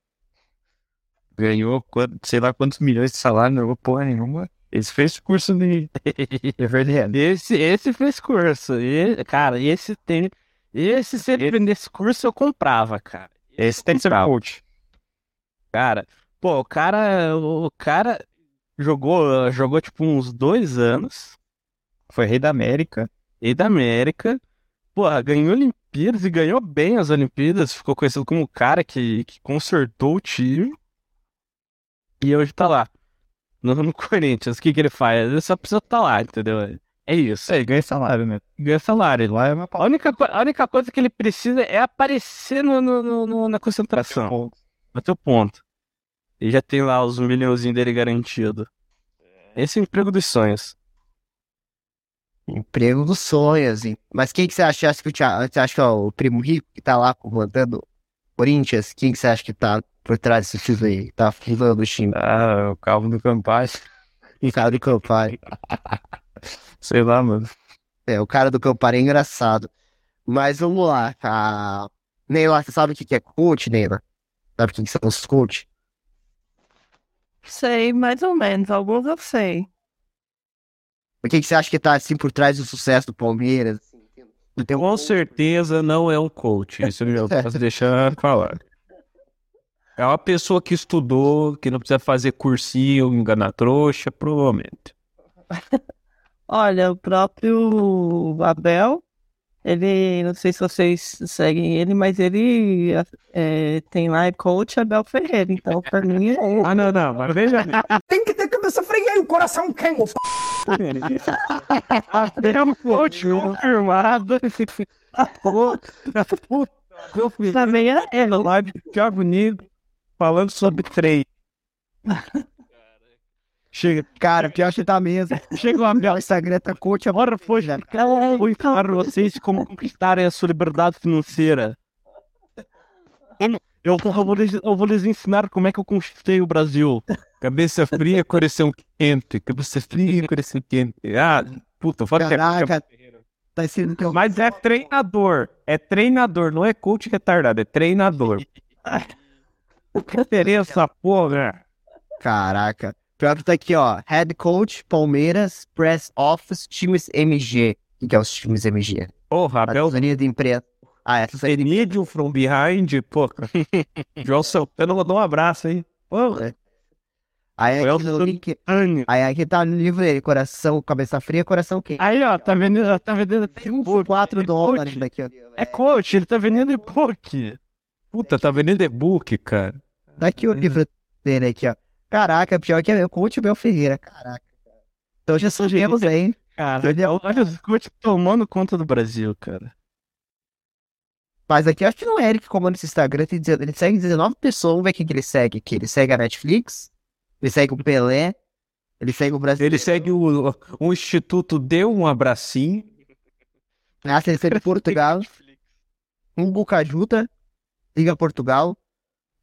Ganhou, sei lá quantos milhões de salário, não ganhou porra nenhuma. Esse fez curso de. é verdade. Esse, esse fez curso. E, cara, esse tem. Esse, se ele vendesse curso, eu comprava, cara. Esse tem que ser coach. Cara, pô, o cara. O cara jogou, jogou tipo uns dois anos. Foi rei da América. Rei da América. Porra, ganhou Olimpíadas e ganhou bem as Olimpíadas. Ficou conhecido como o cara que, que consertou o time. E hoje tá lá no, no Corinthians, o que, que ele faz? Ele só precisa estar tá lá, entendeu? É isso. É, ganha salário, né? Ganha salário. Lá é uma... a, única, a única coisa que ele precisa é aparecer no, no, no na concentração. Até o ponto. E já tem lá os milhãozinhos dele garantido. Esse é o emprego dos sonhos. Emprego dos sonhos, hein? Mas quem que você acha? Você acha que é o primo rico que tá lá comandando Corinthians? Quem que você acha que tá por trás desse título aí. Tá filando o time. Ah, o Calvo do Campaz. E cara do Campari. Sei lá, mano. É, o cara do Campari é engraçado. Mas vamos lá. A... Neila, você sabe o que é coach, Neila? Sabe o que são os coach? Sei, mais ou menos. Alguns eu sei. O que, que você acha que tá assim por trás do sucesso do Palmeiras? Com certeza não é um coach. Isso eu já posso deixar falar. É uma pessoa que estudou, que não precisa fazer cursinho, enganar trouxa, provavelmente. Olha, o próprio Abel, ele, não sei se vocês seguem ele, mas ele é, tem lá é coach Abel Ferreira, então pra mim é Ah, não, não, mas veja. tem que ter cabeça fria e o coração queima. Abel coach confirmado. Puta, meu filho. Também é, é. Live Thiago Nigo falando sobre trem. Chega, cara, pior que tá mesmo. Chega uma minha Instagram, tá coach, agora foi, já. Vou ensinar vocês como conquistarem a sua liberdade financeira. Eu, eu, vou lhes, eu vou lhes ensinar como é que eu conquistei o Brasil. Cabeça fria, coração quente. Cabeça fria, coração quente. Ah, puta, fala Caraca, tá sendo teu... Mas é treinador. É treinador, não é coach retardado, é treinador. Que diferença, porra! Caraca. Pior que tá aqui, ó. Head Coach, Palmeiras, Press Office, times MG. O que é os times MG? Porra, Abel. Assessoria de imprensa. Ah, essa de Medium from behind, porra. João Santana mandou um abraço aí. Porra. É. Aí aqui, no link, aí aqui tá no livro dele, coração, cabeça fria, coração quente. Aí, ó, tá vendendo, tá vendendo tem uns 4 dólares daqui, ó. É coach, ele tá vendendo e-book. Puta, tá vendendo e-book, cara. Daqui o livro dele aqui, ó. Caraca, pior que é coach Bel Ferreira. Caraca. Então já sabemos aí. Cara, olha os coach tomando conta do Brasil, cara. Mas aqui acho que não é ele que comanda esse Instagram. Ele segue 19 pessoas. Vamos ver quem que ele segue aqui. Ele segue a Netflix. Ele segue o Pelé. Ele segue o Brasil. Ele segue o, o Instituto Deu um Abracinho. Ah, ele segue Portugal. Um Bucajuta. Liga Portugal.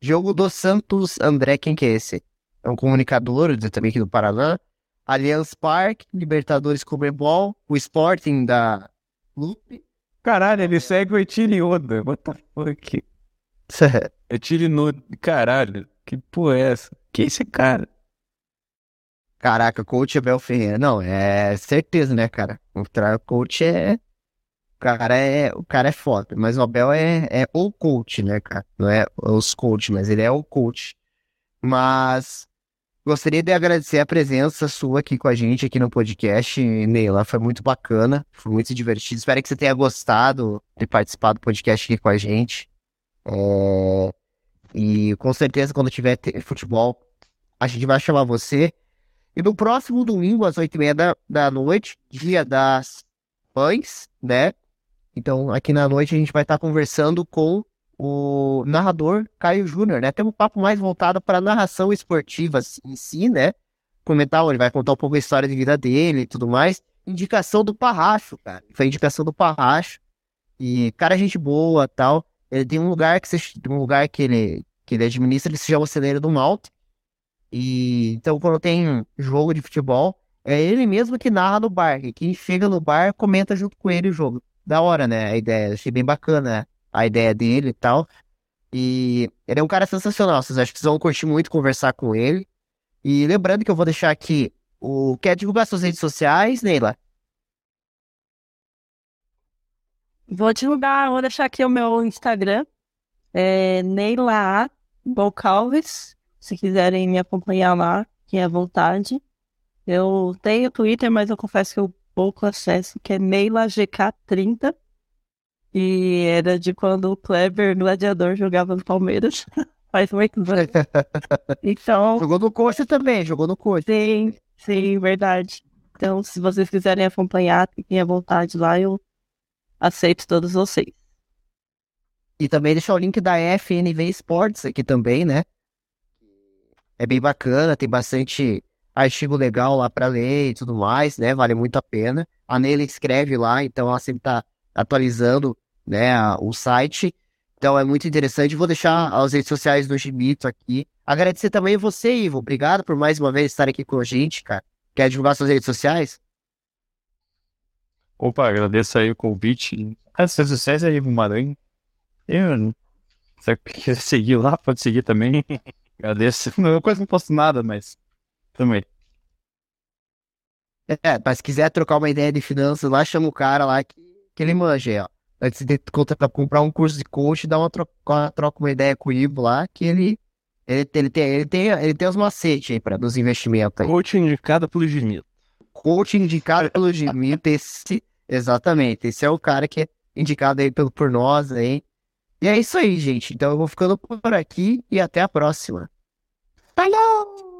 Jogo do Santos André, quem que é esse? É um comunicador também aqui do Paraná. Allianz Parque, Libertadores Comebol, o Sporting da Lupe. Caralho, ele segue o Etile Oda. What the fuck? Etile Noda. Caralho, que porra é essa? Que é esse cara? Caraca, coach Abel Ferreira. Não, é certeza, né, cara? O coach é. cara é, o cara é foda, mas o Abel é, é o coach, né, cara? Não é os coach, mas ele é o coach. Mas gostaria de agradecer a presença sua aqui com a gente aqui no podcast, Neila. Foi muito bacana, foi muito divertido. Espero que você tenha gostado de participar do podcast aqui com a gente. É... E com certeza, quando tiver futebol, a gente vai chamar você. E no próximo domingo, às oito e meia da, da noite, dia das mães, né? Então, aqui na noite a gente vai estar conversando com o narrador Caio Júnior, né? Tem um papo mais voltado para narração esportiva em si, né? Comentar, ele vai contar um pouco a história de vida dele e tudo mais. Indicação do Parracho, cara. Foi indicação do Parracho. E, cara, gente boa tal. Ele tem um lugar que você, um lugar que ele, que ele administra, ele se chama Celeiro do Malte. E então, quando tem jogo de futebol, é ele mesmo que narra no bar. E quem chega no bar comenta junto com ele o jogo. Da hora, né? A ideia. Achei bem bacana a ideia dele e tal. E ele é um cara sensacional. Vocês acham que vocês vão curtir muito conversar com ele. E lembrando que eu vou deixar aqui o. Quer divulgar suas redes sociais, Neila? Vou divulgar, vou deixar aqui o meu Instagram. É Neila Bocalves. Se quiserem me acompanhar lá, que é à vontade. Eu tenho Twitter, mas eu confesso que eu pouco acesso, que é Neila GK30. E era de quando o Kleber Gladiador jogava no Palmeiras. Faz muito tempo. Então. Jogou no coxa também, jogou no coxa. Sim, sim, verdade. Então, se vocês quiserem acompanhar, fiquem à vontade lá, eu aceito todos vocês. E também deixar o link da FNV Sports aqui também, né? É bem bacana, tem bastante artigo legal lá para ler e tudo mais, né? Vale muito a pena. A Neila escreve lá, então ela sempre tá atualizando né, o site. Então é muito interessante. Vou deixar as redes sociais do Gibito aqui. Agradecer também você, Ivo. Obrigado por mais uma vez estar aqui com a gente, cara. Quer divulgar suas redes sociais? Opa, agradeço aí o convite. As redes sociais é Ivo Maranhão. Eu, se quiser seguir lá, pode seguir também. agradeço. Não, quase não posto nada, mas também. É, mas se quiser trocar uma ideia de finanças lá, chama o cara lá que, que ele manja aí, ó antes de comprar um curso de coach, dá uma troca, troca uma ideia com o Ivo lá, que ele, ele, ele, tem, ele, tem, ele tem os macetes aí para dos investimentos aí. Coach indicado pelo Gimito. Coach indicado pelo Gimito, esse, exatamente, esse é o cara que é indicado aí pelo, por nós aí. E é isso aí, gente. Então eu vou ficando por aqui e até a próxima. Falou!